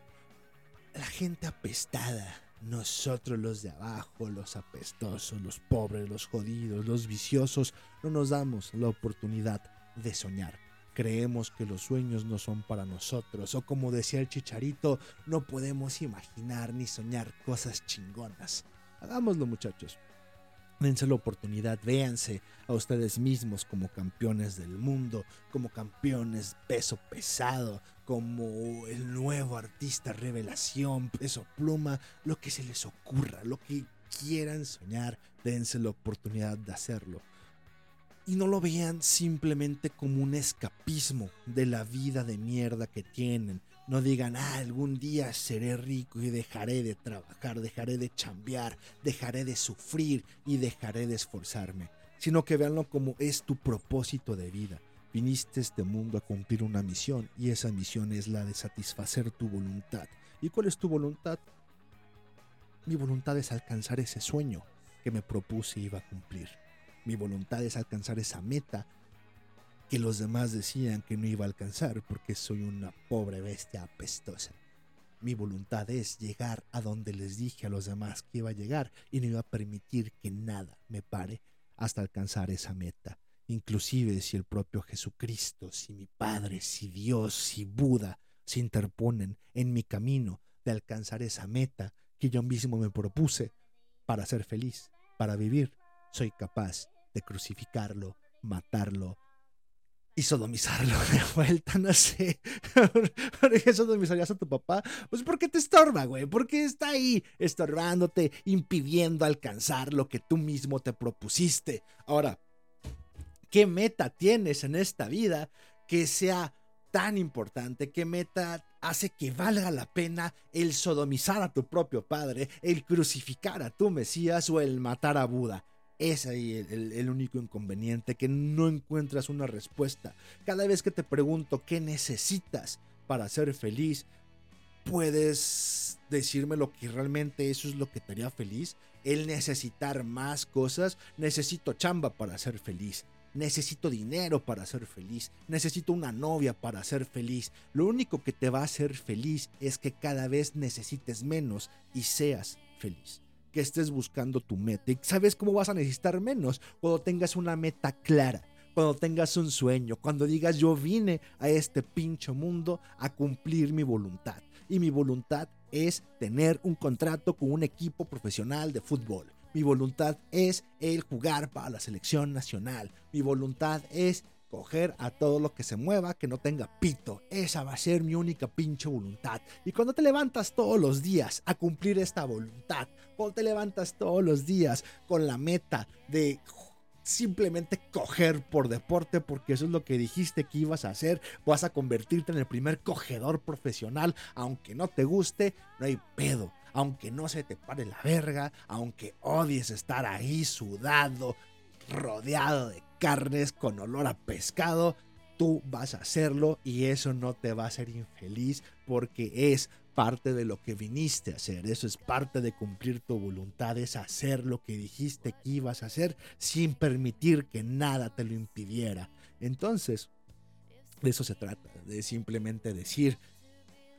B: La gente apestada, nosotros los de abajo, los apestosos, los pobres, los jodidos, los viciosos, no nos damos la oportunidad de soñar. Creemos que los sueños no son para nosotros, o como decía el chicharito, no podemos imaginar ni soñar cosas chingonas. Hagámoslo muchachos. Dense la oportunidad, véanse a ustedes mismos como campeones del mundo, como campeones peso pesado, como el nuevo artista revelación, peso pluma, lo que se les ocurra, lo que quieran soñar, dense la oportunidad de hacerlo. Y no lo vean simplemente como un escapismo de la vida de mierda que tienen. No digan, ah, algún día seré rico y dejaré de trabajar, dejaré de chambear, dejaré de sufrir y dejaré de esforzarme. Sino que véanlo como es tu propósito de vida. Viniste a este mundo a cumplir una misión y esa misión es la de satisfacer tu voluntad. ¿Y cuál es tu voluntad? Mi voluntad es alcanzar ese sueño que me propuse iba a cumplir. Mi voluntad es alcanzar esa meta que los demás decían que no iba a alcanzar porque soy una pobre bestia apestosa. Mi voluntad es llegar a donde les dije a los demás que iba a llegar y no iba a permitir que nada me pare hasta alcanzar esa meta. Inclusive si el propio Jesucristo, si mi Padre, si Dios, si Buda se interponen en mi camino de alcanzar esa meta que yo mismo me propuse para ser feliz, para vivir, soy capaz de crucificarlo, matarlo y sodomizarlo de vuelta, no sé. ¿Por qué sodomizarías a tu papá? Pues porque te estorba, güey. Porque está ahí estorbándote, impidiendo alcanzar lo que tú mismo te propusiste. Ahora, ¿qué meta tienes en esta vida que sea tan importante? ¿Qué meta hace que valga la pena el sodomizar a tu propio padre, el crucificar a tu Mesías o el matar a Buda? Es ahí el, el- único inconveniente, que no encuentras una respuesta. Cada vez que te pregunto qué necesitas para ser feliz, puedes decirme lo que realmente eso es lo que te haría feliz. El necesitar más cosas, necesito chamba para ser feliz. Necesito dinero para ser feliz. Necesito una novia para ser feliz. Lo único que te va a hacer feliz es que cada vez necesites menos y seas feliz que estés buscando tu meta. ¿Y sabes cómo vas a necesitar menos? Cuando tengas una meta clara, cuando tengas un sueño, cuando digas yo vine a este pincho mundo a cumplir mi voluntad. Y mi voluntad es tener un contrato con un equipo profesional de fútbol. Mi voluntad es el jugar para la selección nacional. Mi voluntad es coger a todo lo que se mueva que no tenga pito. Esa va a ser mi única pinche voluntad. Y cuando te levantas todos los días a cumplir esta voluntad, cuando te levantas todos los días con la meta de simplemente coger por deporte porque eso es lo que dijiste que ibas a hacer, vas a convertirte en el primer cogedor profesional, aunque no te guste, no hay pedo. Aunque no se te pare la verga, aunque odies estar ahí sudado, rodeado de carnes con olor a pescado, tú vas a hacerlo y eso no te va a hacer infeliz porque es parte de lo que viniste a hacer, eso es parte de cumplir tu voluntad, es hacer lo que dijiste que ibas a hacer sin permitir que nada te lo impidiera. Entonces, de eso se trata, de simplemente decir,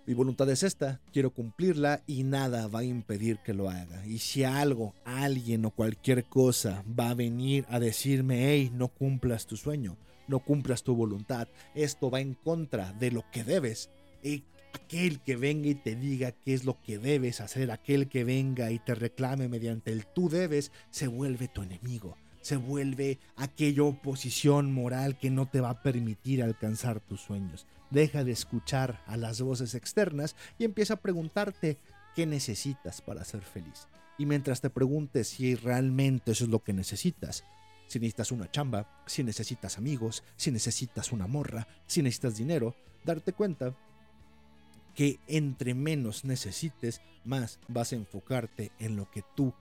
B: mi voluntad es esta, quiero cumplirla y nada va a impedir que lo haga. Y si algo, alguien o cualquier cosa va a venir a decirme, hey, no cumplas tu sueño, no cumplas tu voluntad, esto va en contra de lo que debes. Y aquel que venga y te diga qué es lo que debes hacer, aquel que venga y te reclame mediante el tú debes, se vuelve tu enemigo. se vuelve aquella oposición moral que no te va a permitir alcanzar tus sueños. Deja de escuchar a las voces externas y empieza a preguntarte qué necesitas para ser feliz. Y mientras te preguntes si realmente eso es lo que necesitas, si necesitas una chamba, si necesitas amigos, si necesitas una morra, si necesitas dinero, darte cuenta que entre menos necesites, más vas a enfocarte en lo que tú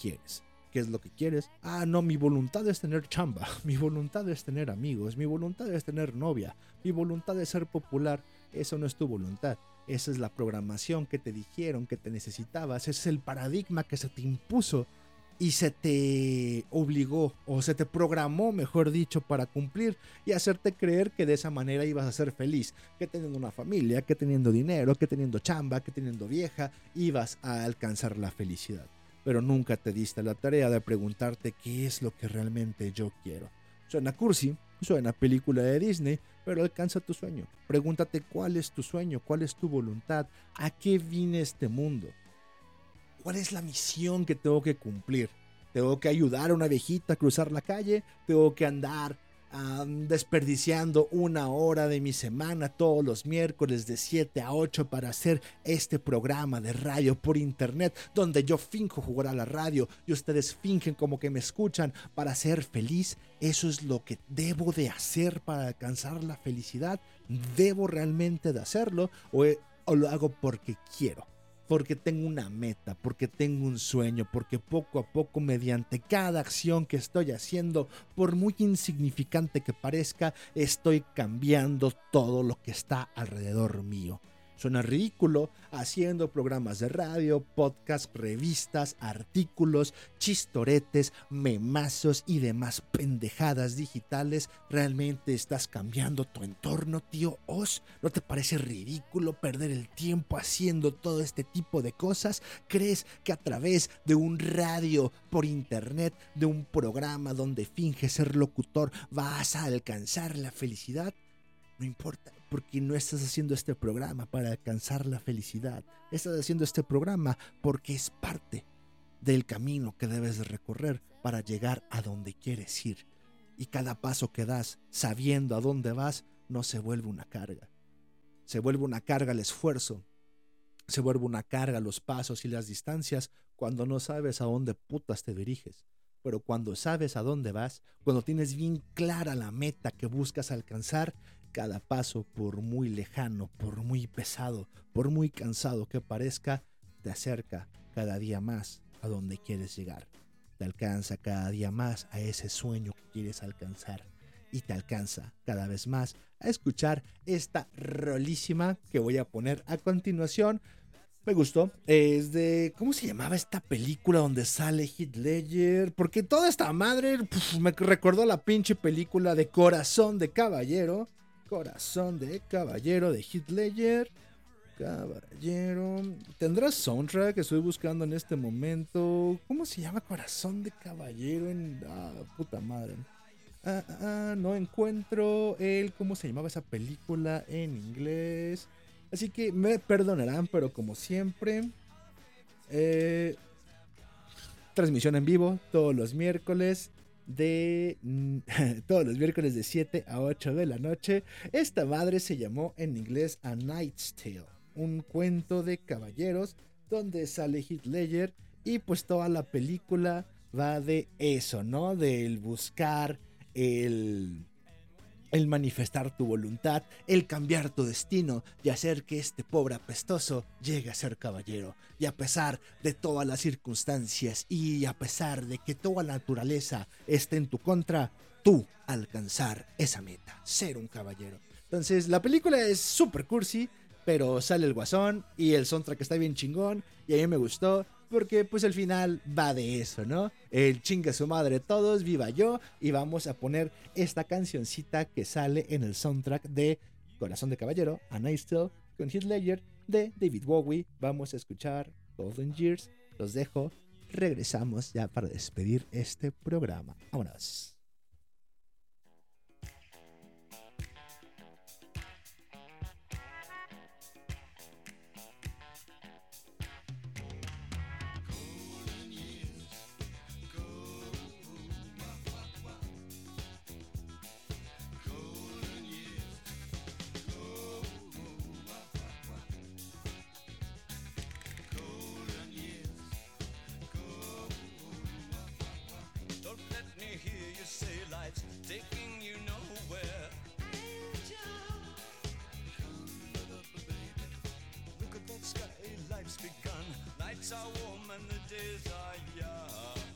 B: quieres. ¿Qué es lo que quieres? Ah, no, mi voluntad es tener chamba, mi voluntad es tener amigos, mi voluntad es tener novia, mi voluntad es ser popular. Eso no es tu voluntad. Esa es la programación que te dijeron que te necesitabas. Ese es el paradigma que se te impuso y se te obligó o se te programó, mejor dicho, para cumplir y hacerte creer que de esa manera ibas a ser feliz, que teniendo una familia, que teniendo dinero, que teniendo chamba, que teniendo vieja, ibas a alcanzar la felicidad. Pero nunca te diste la tarea de preguntarte qué es lo que realmente yo quiero. Suena cursi, suena película de Disney, pero alcanza tu sueño. Pregúntate cuál es tu sueño, cuál es tu voluntad, a qué vine este mundo. ¿Cuál es la misión que tengo que cumplir? ¿Tengo que ayudar a una viejita a cruzar la calle? ¿Tengo que andar desperdiciando una hora de mi semana todos los miércoles de 7 a 8 para hacer este programa de radio por internet donde yo finjo jugar a la radio y ustedes fingen como que me escuchan para ser feliz? ¿Eso es lo que debo de hacer para alcanzar la felicidad? ¿Debo realmente de hacerlo o, o lo hago porque quiero? Porque tengo una meta, porque tengo un sueño, porque poco a poco mediante cada acción que estoy haciendo, por muy insignificante que parezca, estoy cambiando todo lo que está alrededor mío. Suena ridículo haciendo programas de radio, podcast, revistas, artículos, chistoretes, memazos y demás pendejadas digitales. ¿Realmente estás cambiando tu entorno, tío Oz? ¿No te parece ridículo perder el tiempo haciendo todo este tipo de cosas? ¿Crees que a través de un radio por internet, de un programa donde finges ser locutor, vas a alcanzar la felicidad? No importa, porque no estás haciendo este programa para alcanzar la felicidad. Estás haciendo este programa porque es parte del camino que debes de recorrer para llegar a donde quieres ir. Y cada paso que das, sabiendo a dónde vas, no se vuelve una carga. Se vuelve una carga el esfuerzo. Se vuelve una carga los pasos y las distancias cuando no sabes a dónde putas te diriges. Pero cuando sabes a dónde vas, cuando tienes bien clara la meta que buscas alcanzar, cada paso, por muy lejano, por muy pesado, por muy cansado que parezca, te acerca cada día más a donde quieres llegar. Te alcanza cada día más a ese sueño que quieres alcanzar. Y te alcanza cada vez más a escuchar esta rolísima que voy a poner a continuación. Me gustó. Es de. ¿Cómo se llamaba esta película donde sale Heath Ledger? Porque toda esta madre puf, me recordó la pinche película de Corazón de Caballero. Corazón de Caballero de Ledger. Caballero. ¿Tendrá soundtrack? Estoy buscando en este momento. ¿Cómo se llama Corazón de Caballero en. Ah, puta madre. Ah, ah, ah, no encuentro el. ¿Cómo se llamaba esa película en inglés? Así que me perdonarán, pero como siempre. eh, transmisión en vivo todos los miércoles de todos los miércoles de 7 a 8 de la noche. Esta madre se llamó en inglés A Knight's Tale, un cuento de caballeros donde sale Heath Ledger y pues toda la película va de eso, ¿no? Del buscar el el manifestar tu voluntad, el cambiar tu destino y hacer que este pobre apestoso llegue a ser caballero. Y a pesar de todas las circunstancias y a pesar de que toda la naturaleza esté en tu contra, tú alcanzar esa meta, ser un caballero. Entonces, la película es super cursi, pero sale el guasón y el soundtrack está bien chingón y a mí me gustó porque pues el final va de eso, ¿no? El chinga su madre todos, viva yo y vamos a poner esta cancioncita que sale en el soundtrack de Corazón de Caballero, A Night Tale, con Heath Ledger de David Bowie. Vamos a escuchar Golden Years. Los dejo. Regresamos ya para despedir este programa. Vámonos.
C: a woman, the days are young.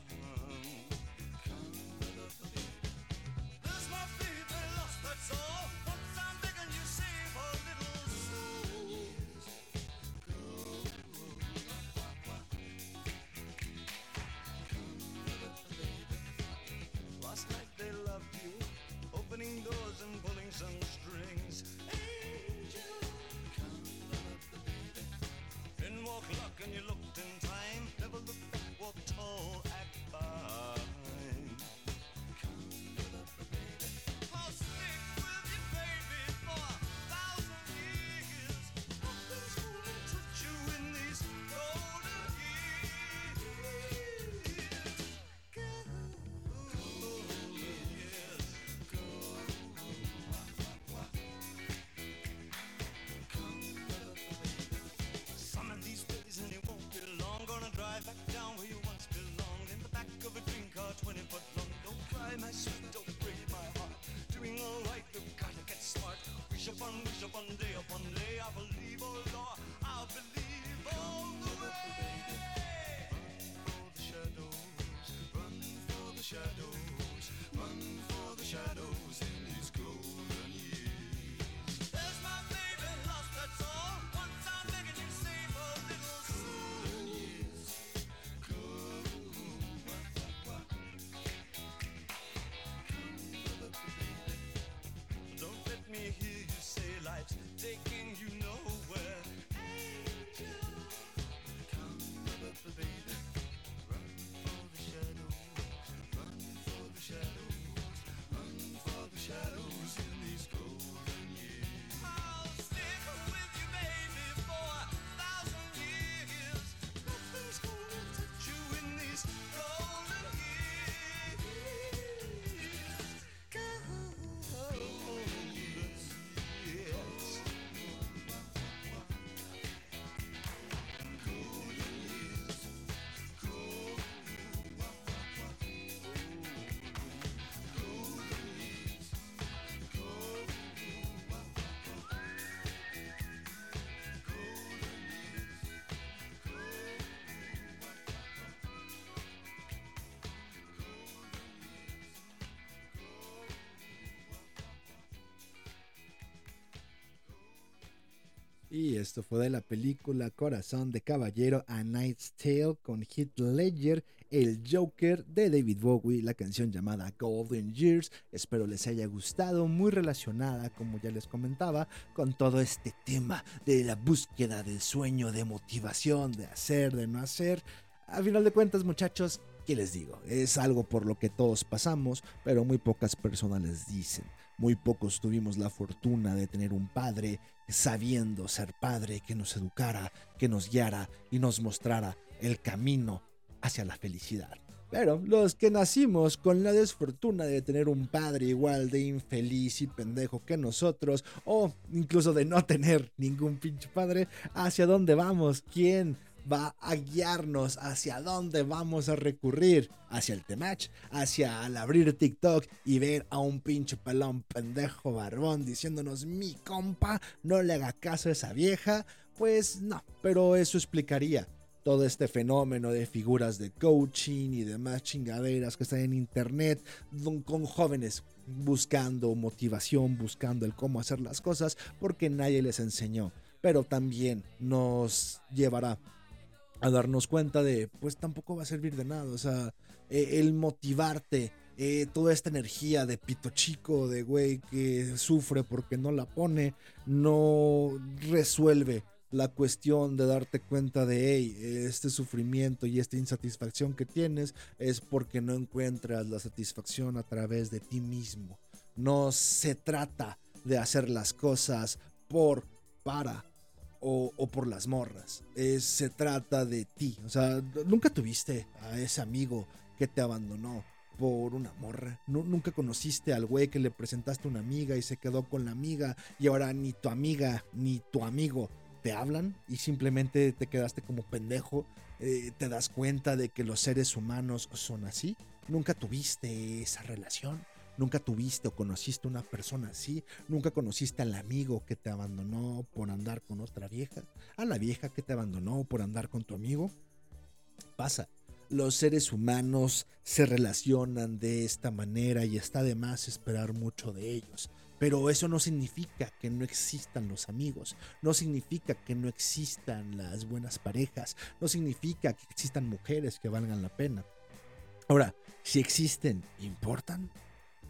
B: Y esto fue de la película Corazón de Caballero A Knight's Tale con Heath Ledger, el Joker de David Bowie, la canción llamada Golden Years. Espero les haya gustado, muy relacionada, como ya les comentaba, con todo este tema de la búsqueda del sueño, de motivación, de hacer, de no hacer. A final de cuentas, muchachos, ¿qué les digo? Es algo por lo que todos pasamos, pero muy pocas personas les dicen. Muy pocos tuvimos la fortuna de tener un padre sabiendo ser padre que nos educara, que nos guiara y nos mostrara el camino hacia la felicidad. Pero los que nacimos con la desfortuna de tener un padre igual de infeliz y pendejo que nosotros, o incluso de no tener ningún pinche padre, ¿hacia dónde vamos? ¿Quién va a guiarnos hacia dónde vamos a recurrir, hacia el Temach, hacia al abrir TikTok y ver a un pinche pelón pendejo barbón diciéndonos mi compa, no le haga caso a esa vieja, pues no, pero eso explicaría todo este fenómeno de figuras de coaching y demás chingaderas que están en internet con jóvenes buscando motivación, buscando el cómo hacer las cosas porque nadie les enseñó. Pero también nos llevará a darnos cuenta de, pues tampoco va a servir de nada. O sea, eh, el motivarte, eh, toda esta energía de pito chico, de güey que sufre porque no la pone, no resuelve la cuestión de darte cuenta de, hey, este sufrimiento y esta insatisfacción que tienes es porque no encuentras la satisfacción a través de ti mismo. No se trata de hacer las cosas por, para o, por las morras. Es- se trata de ti. O sea, nunca tuviste a ese amigo que te abandonó por una morra. Nu- nunca conociste al güey que le presentaste una amiga y se quedó con la amiga y ahora ni tu amiga ni tu amigo te hablan y simplemente te quedaste como pendejo. Eh, te das cuenta de que los seres humanos son así. Nunca tuviste esa relación. Nunca tuviste o conociste una persona así. Nunca conociste al amigo que te abandonó por andar con otra vieja. A la vieja que te abandonó por andar con tu amigo. Pasa. Los seres humanos se relacionan de esta manera y está de más esperar mucho de ellos. Pero eso no significa que no existan los amigos, no significa que no existan las buenas parejas, no significa que existan mujeres que valgan la pena. Ahora, si existen, ¿importan?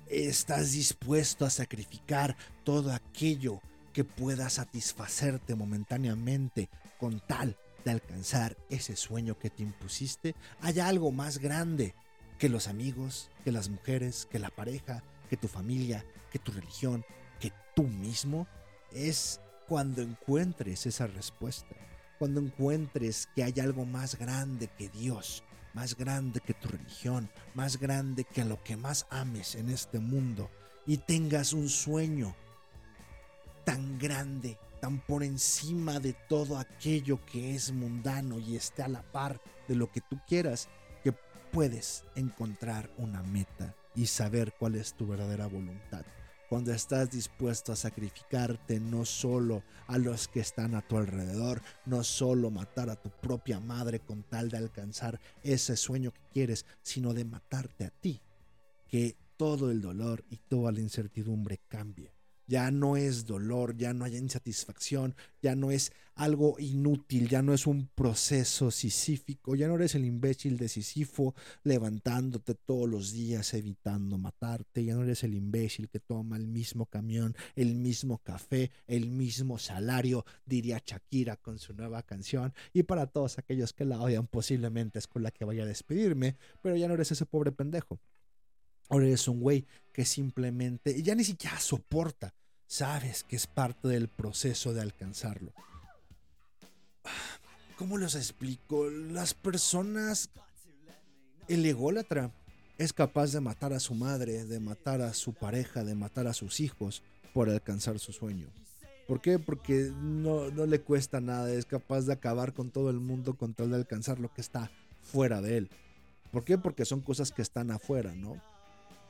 B: ¿Estás dispuesto a sacrificar todo aquello que pueda satisfacerte momentáneamente con tal de alcanzar ese sueño que te impusiste? ¿Hay algo más grande que los amigos, que las mujeres, que la pareja, que tu familia, que tu religión, que tú mismo? Es cuando encuentres esa respuesta, cuando encuentres que hay algo más grande que Dios, más grande que tu religión, más grande que lo que más ames en este mundo y tengas un sueño tan grande, tan por encima de todo aquello que es mundano y esté a la par de lo que tú quieras, que puedes encontrar una meta y saber cuál es tu verdadera voluntad. Cuando estás dispuesto a sacrificarte no solo a los que están a tu alrededor, no solo matar a tu propia madre con tal de alcanzar ese sueño que quieres, sino de matarte a ti, que todo el dolor y toda la incertidumbre cambie. Ya no es dolor, ya no hay insatisfacción, ya no es algo inútil, ya no es un proceso sisífico, ya no eres el imbécil de Sísifo levantándote todos los días evitando matarte, ya no eres el imbécil que toma el mismo camión, el mismo café, el mismo salario, diría Shakira con su nueva canción, y para todos aquellos que la odian posiblemente es con la que vaya a despedirme, pero ya no eres ese pobre pendejo. Ahora eres un güey que simplemente ya ni siquiera soporta. Sabes que es parte del proceso de alcanzarlo. ¿Cómo los explico? Las personas... El ególatra es capaz de matar a su madre, de matar a su pareja, de matar a sus hijos por alcanzar su sueño. ¿Por qué? Porque no, no le cuesta nada, es capaz de acabar con todo el mundo con tal de alcanzar lo que está fuera de él. ¿Por qué? Porque son cosas que están afuera, ¿no?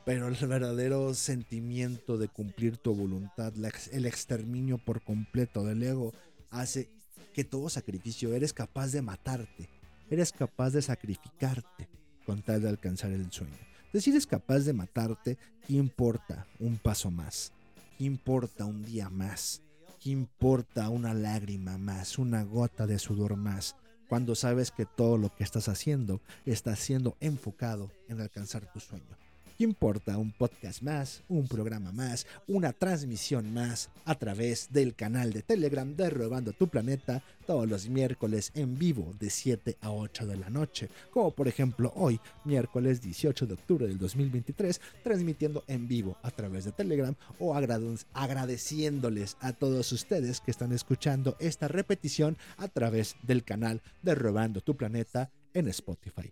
B: Pero el verdadero sentimiento de cumplir tu voluntad, el exterminio por completo del ego, hace que todo sacrificio eres capaz de matarte, eres capaz de sacrificarte con tal de alcanzar el sueño. Si eres capaz de matarte, ¿qué importa un paso más? ¿Qué importa un día más? ¿Qué importa una lágrima más, una gota de sudor más? Cuando sabes que todo lo que estás haciendo está siendo enfocado en alcanzar tu sueño. ¿Qué importa un podcast más, un programa más, una transmisión más a través del canal de Telegram de Robando tu Planeta todos los miércoles en vivo de 7 a 8 de la noche? Como por ejemplo hoy, miércoles 18 de octubre del 2023, transmitiendo en vivo a través de Telegram o agrade- agradeciéndoles a todos ustedes que están escuchando esta repetición a través del canal de Robando tu Planeta en Spotify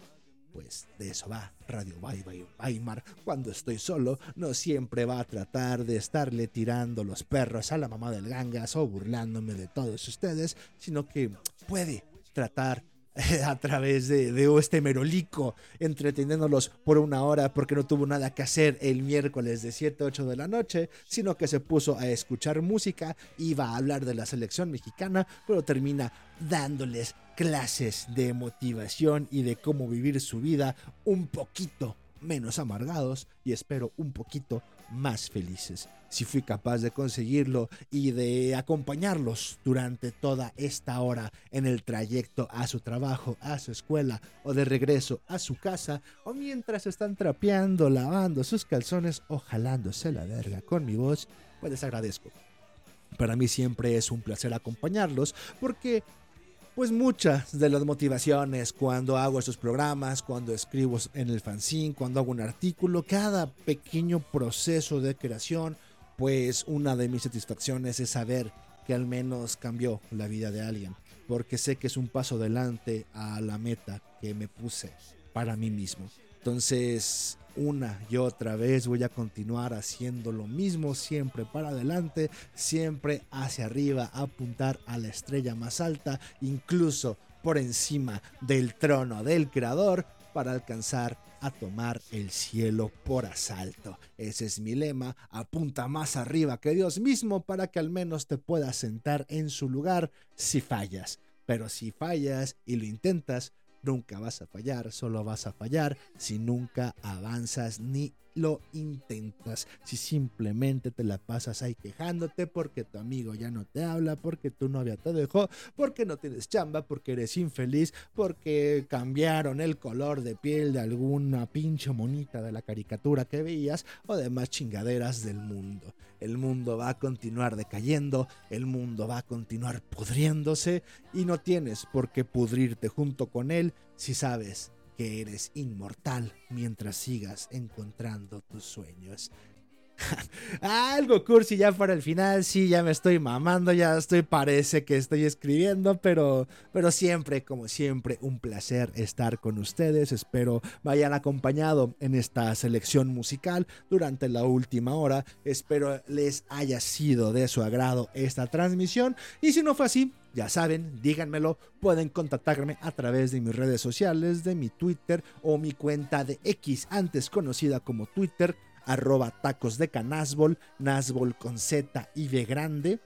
B: pues de eso va Radio Weimar. Cuando estoy solo, no siempre va a tratar de estarle tirando los perros a la mamá del gangas o burlándome de todos ustedes, sino que puede tratar eh, a través de, de este merolico, entreteniéndolos por una hora porque no tuvo nada que hacer el miércoles de 7 a 8 de la noche, sino que se puso a escuchar música, iba a hablar de la selección mexicana, pero termina dándoles clases de motivación y de cómo vivir su vida un poquito menos amargados y espero un poquito más felices. Si fui capaz de conseguirlo y de acompañarlos durante toda esta hora en el trayecto a su trabajo, a su escuela o de regreso a su casa o mientras están trapeando, lavando sus calzones o jalándose la verga con mi voz, pues les agradezco. Para mí siempre es un placer acompañarlos porque pues muchas de las motivaciones cuando hago estos programas, cuando escribo en el fanzine, cuando hago un artículo, cada pequeño proceso de creación, pues una de mis satisfacciones es saber que al menos cambió la vida de alguien, porque sé que es un paso adelante a la meta que me puse para mí mismo. Entonces, una y otra vez voy a continuar haciendo lo mismo, siempre para adelante, siempre hacia arriba, apuntar a la estrella más alta, incluso por encima del trono del creador, para alcanzar a tomar el cielo por asalto. Ese es mi lema, apunta más arriba que Dios mismo para que al menos te puedas sentar en su lugar si fallas. Pero si fallas y lo intentas, nunca vas a fallar, solo vas a fallar si nunca avanzas ni lo intentas, si simplemente te la pasas ahí quejándote porque tu amigo ya no te habla, porque tu novia te dejó, porque no tienes chamba, porque eres infeliz, porque cambiaron el color de piel de alguna pinche monita de la caricatura que veías o demás chingaderas del mundo. El mundo va a continuar decayendo, el mundo va a continuar pudriéndose y no tienes por qué pudrirte junto con él si sabes que eres inmortal mientras sigas encontrando tus sueños. Algo cursi ya para el final, sí, ya me estoy mamando, ya estoy, parece que estoy escribiendo, pero, pero siempre, como siempre, un placer estar con ustedes. Espero vayan acompañado en esta selección musical durante la última hora. Espero les haya sido de su agrado esta transmisión. Y si no fue así, ya saben, díganmelo, pueden contactarme a través de mis redes sociales, de mi Twitter o mi cuenta de X, antes conocida como Twitter, arroba tacos de canasbol, nasbol con Z y grande,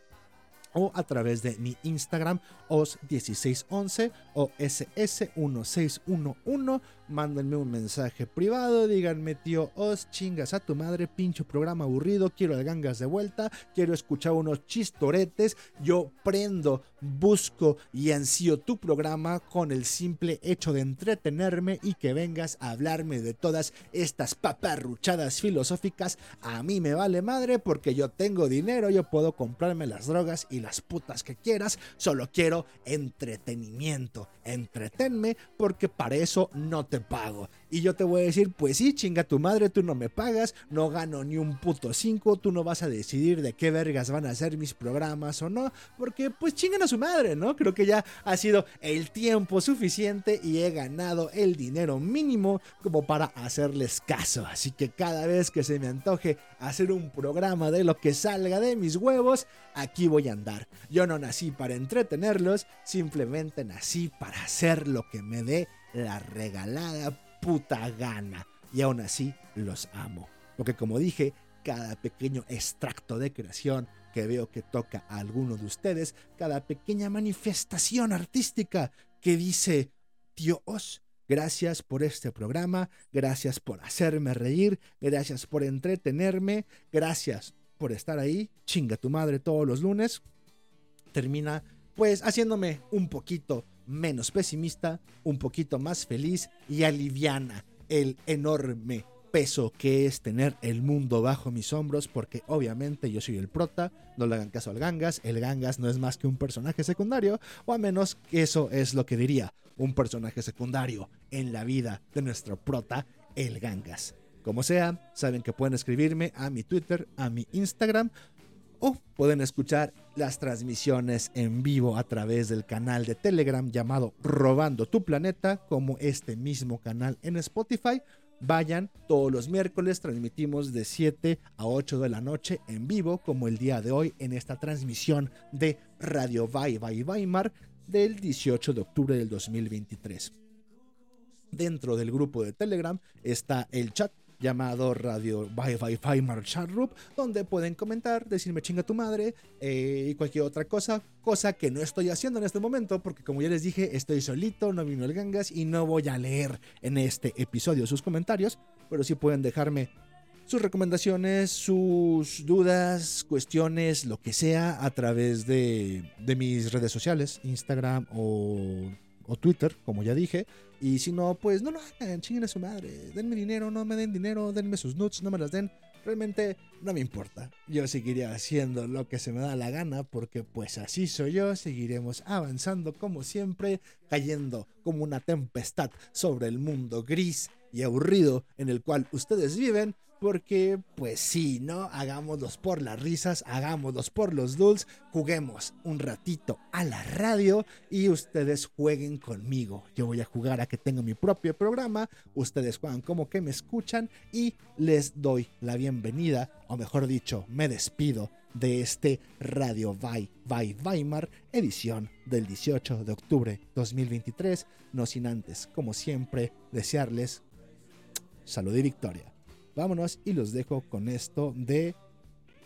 B: o a través de mi Instagram, os1611 o ss1611. Mándenme un mensaje privado, díganme, tío Os, chingas a tu madre, pincho programa aburrido, quiero el gangas de vuelta, quiero escuchar unos chistoretes. Yo prendo, busco y ansío tu programa con el simple hecho de entretenerme y que vengas a hablarme de todas estas paparruchadas filosóficas. A mí me vale madre porque yo tengo dinero, yo puedo comprarme las drogas y las putas que quieras, solo quiero entretenimiento. Entretenme porque para eso no te pago. Y yo te voy a decir, pues sí, chinga tu madre, tú no me pagas, no gano ni un puto 5, tú no vas a decidir de qué vergas van a ser mis programas o no, porque pues chingan a su madre, ¿no? Creo que ya ha sido el tiempo suficiente y he ganado el dinero mínimo como para hacerles caso. Así que cada vez que se me antoje hacer un programa de lo que salga de mis huevos, aquí voy a andar. Yo no nací para entretenerlos, simplemente nací para hacer lo que me dé la regalada puta gana. Y aún así los amo. Porque como dije, cada pequeño extracto de creación que veo que toca a alguno de ustedes, cada pequeña manifestación artística que dice, tío Os, gracias por este programa, gracias por hacerme reír, gracias por entretenerme, gracias por estar ahí, chinga tu madre todos los lunes, termina pues haciéndome un poquito menos pesimista, un poquito más feliz y aliviana el enorme peso que es tener el mundo bajo mis hombros, porque obviamente yo soy el prota, no le hagan caso al Gangas, el Gangas no es más que un personaje secundario, o a menos que eso es lo que diría un personaje secundario en la vida de nuestro prota, el Gangas. Como sea, saben que pueden escribirme a mi Twitter, a mi Instagram, o pueden escuchar las transmisiones en vivo a través del canal de Telegram llamado Robando tu Planeta, como este mismo canal en Spotify. Vayan, todos los miércoles transmitimos de 7 a 8 de la noche en vivo, como el día de hoy en esta transmisión de Radio Vai Vai Weimar del 18 de octubre del 2023. Dentro del grupo de Telegram está el chat llamado Radio Bye Bye Weimar Chat Group, donde pueden comentar, decirme chinga tu madre eh, y cualquier otra cosa, cosa que no estoy haciendo en este momento, porque como ya les dije, estoy solito, no vino el gangas y no voy a leer en este episodio sus comentarios, pero sí pueden dejarme sus recomendaciones, sus dudas, cuestiones, lo que sea, a través de, de mis redes sociales, Instagram o, o Twitter, como ya dije. Y si no, pues no lo hagan, chinguen a su madre. Denme dinero, no me den dinero, denme sus nuts, no me las den. Realmente no me importa. Yo seguiré haciendo lo que se me da la gana porque pues así soy yo. Seguiremos avanzando como siempre, cayendo como una tempestad sobre el mundo gris y aburrido en el cual ustedes viven. Porque, pues sí, ¿no? Hagámoslos por las risas, hagámoslos por los dulces, juguemos un ratito a la radio y ustedes jueguen conmigo. Yo voy a jugar a que tenga mi propio programa, ustedes juegan como que me escuchan y les doy la bienvenida, o mejor dicho, me despido de este Radio Vai Vai Weimar, edición del 18 de octubre 2023. No sin antes, como siempre, desearles salud y victoria. Vámonos y los dejo con esto de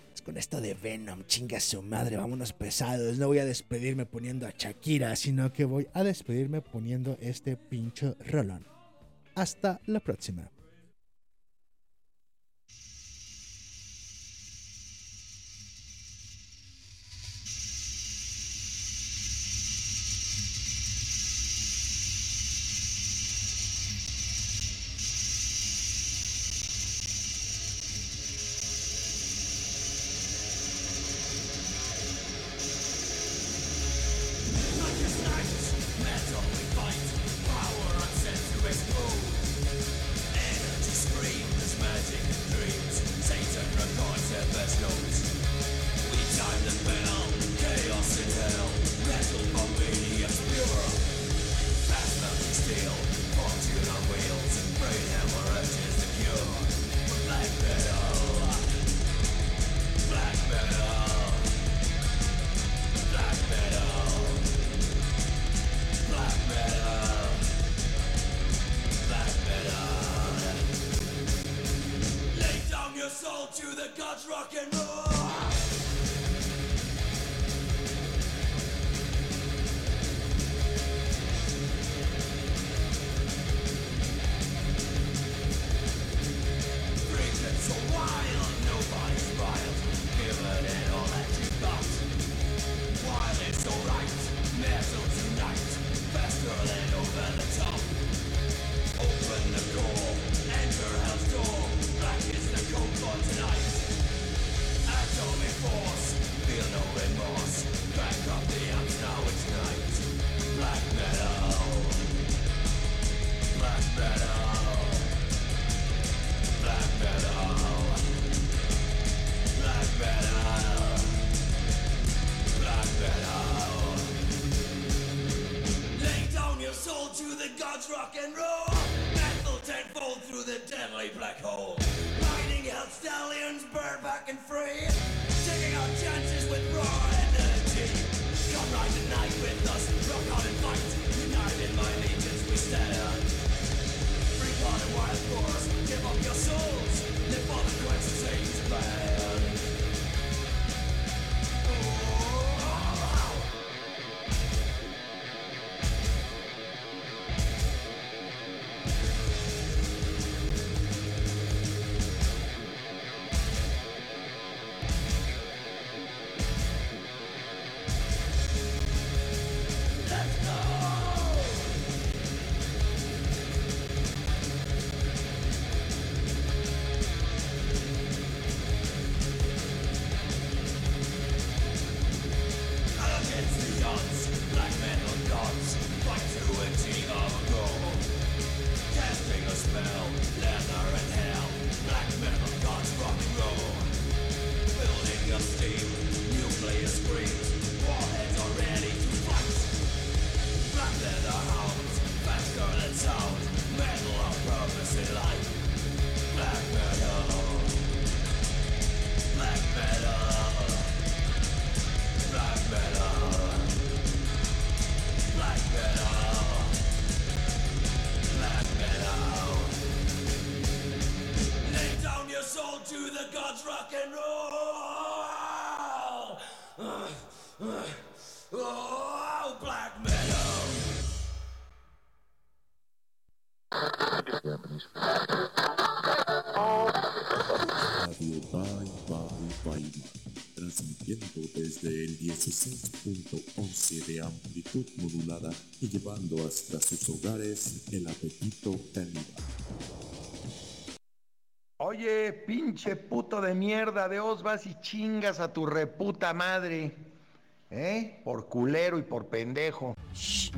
B: pues, con esto de Venom, chinga su madre, vámonos pesados. No voy a despedirme poniendo a Shakira, sino que voy a despedirme poniendo este pincho rolón. Hasta la próxima.
E: The gods, rock and roll. Metal tenfold through the deadly black hole. Riding hell stallions, burn back and free. Taking our chances with raw energy. Come ride the night with us, rock on and fight. United by legions we stand. Free blood and wild force, give up your souls. Live for the quest, Satan's band. Oh.
F: El apetito caníbal.
G: Oye, pinche puto de mierda, de os vas y chingas a tu reputa madre. ¿Eh? Por culero y por pendejo.
H: Shh.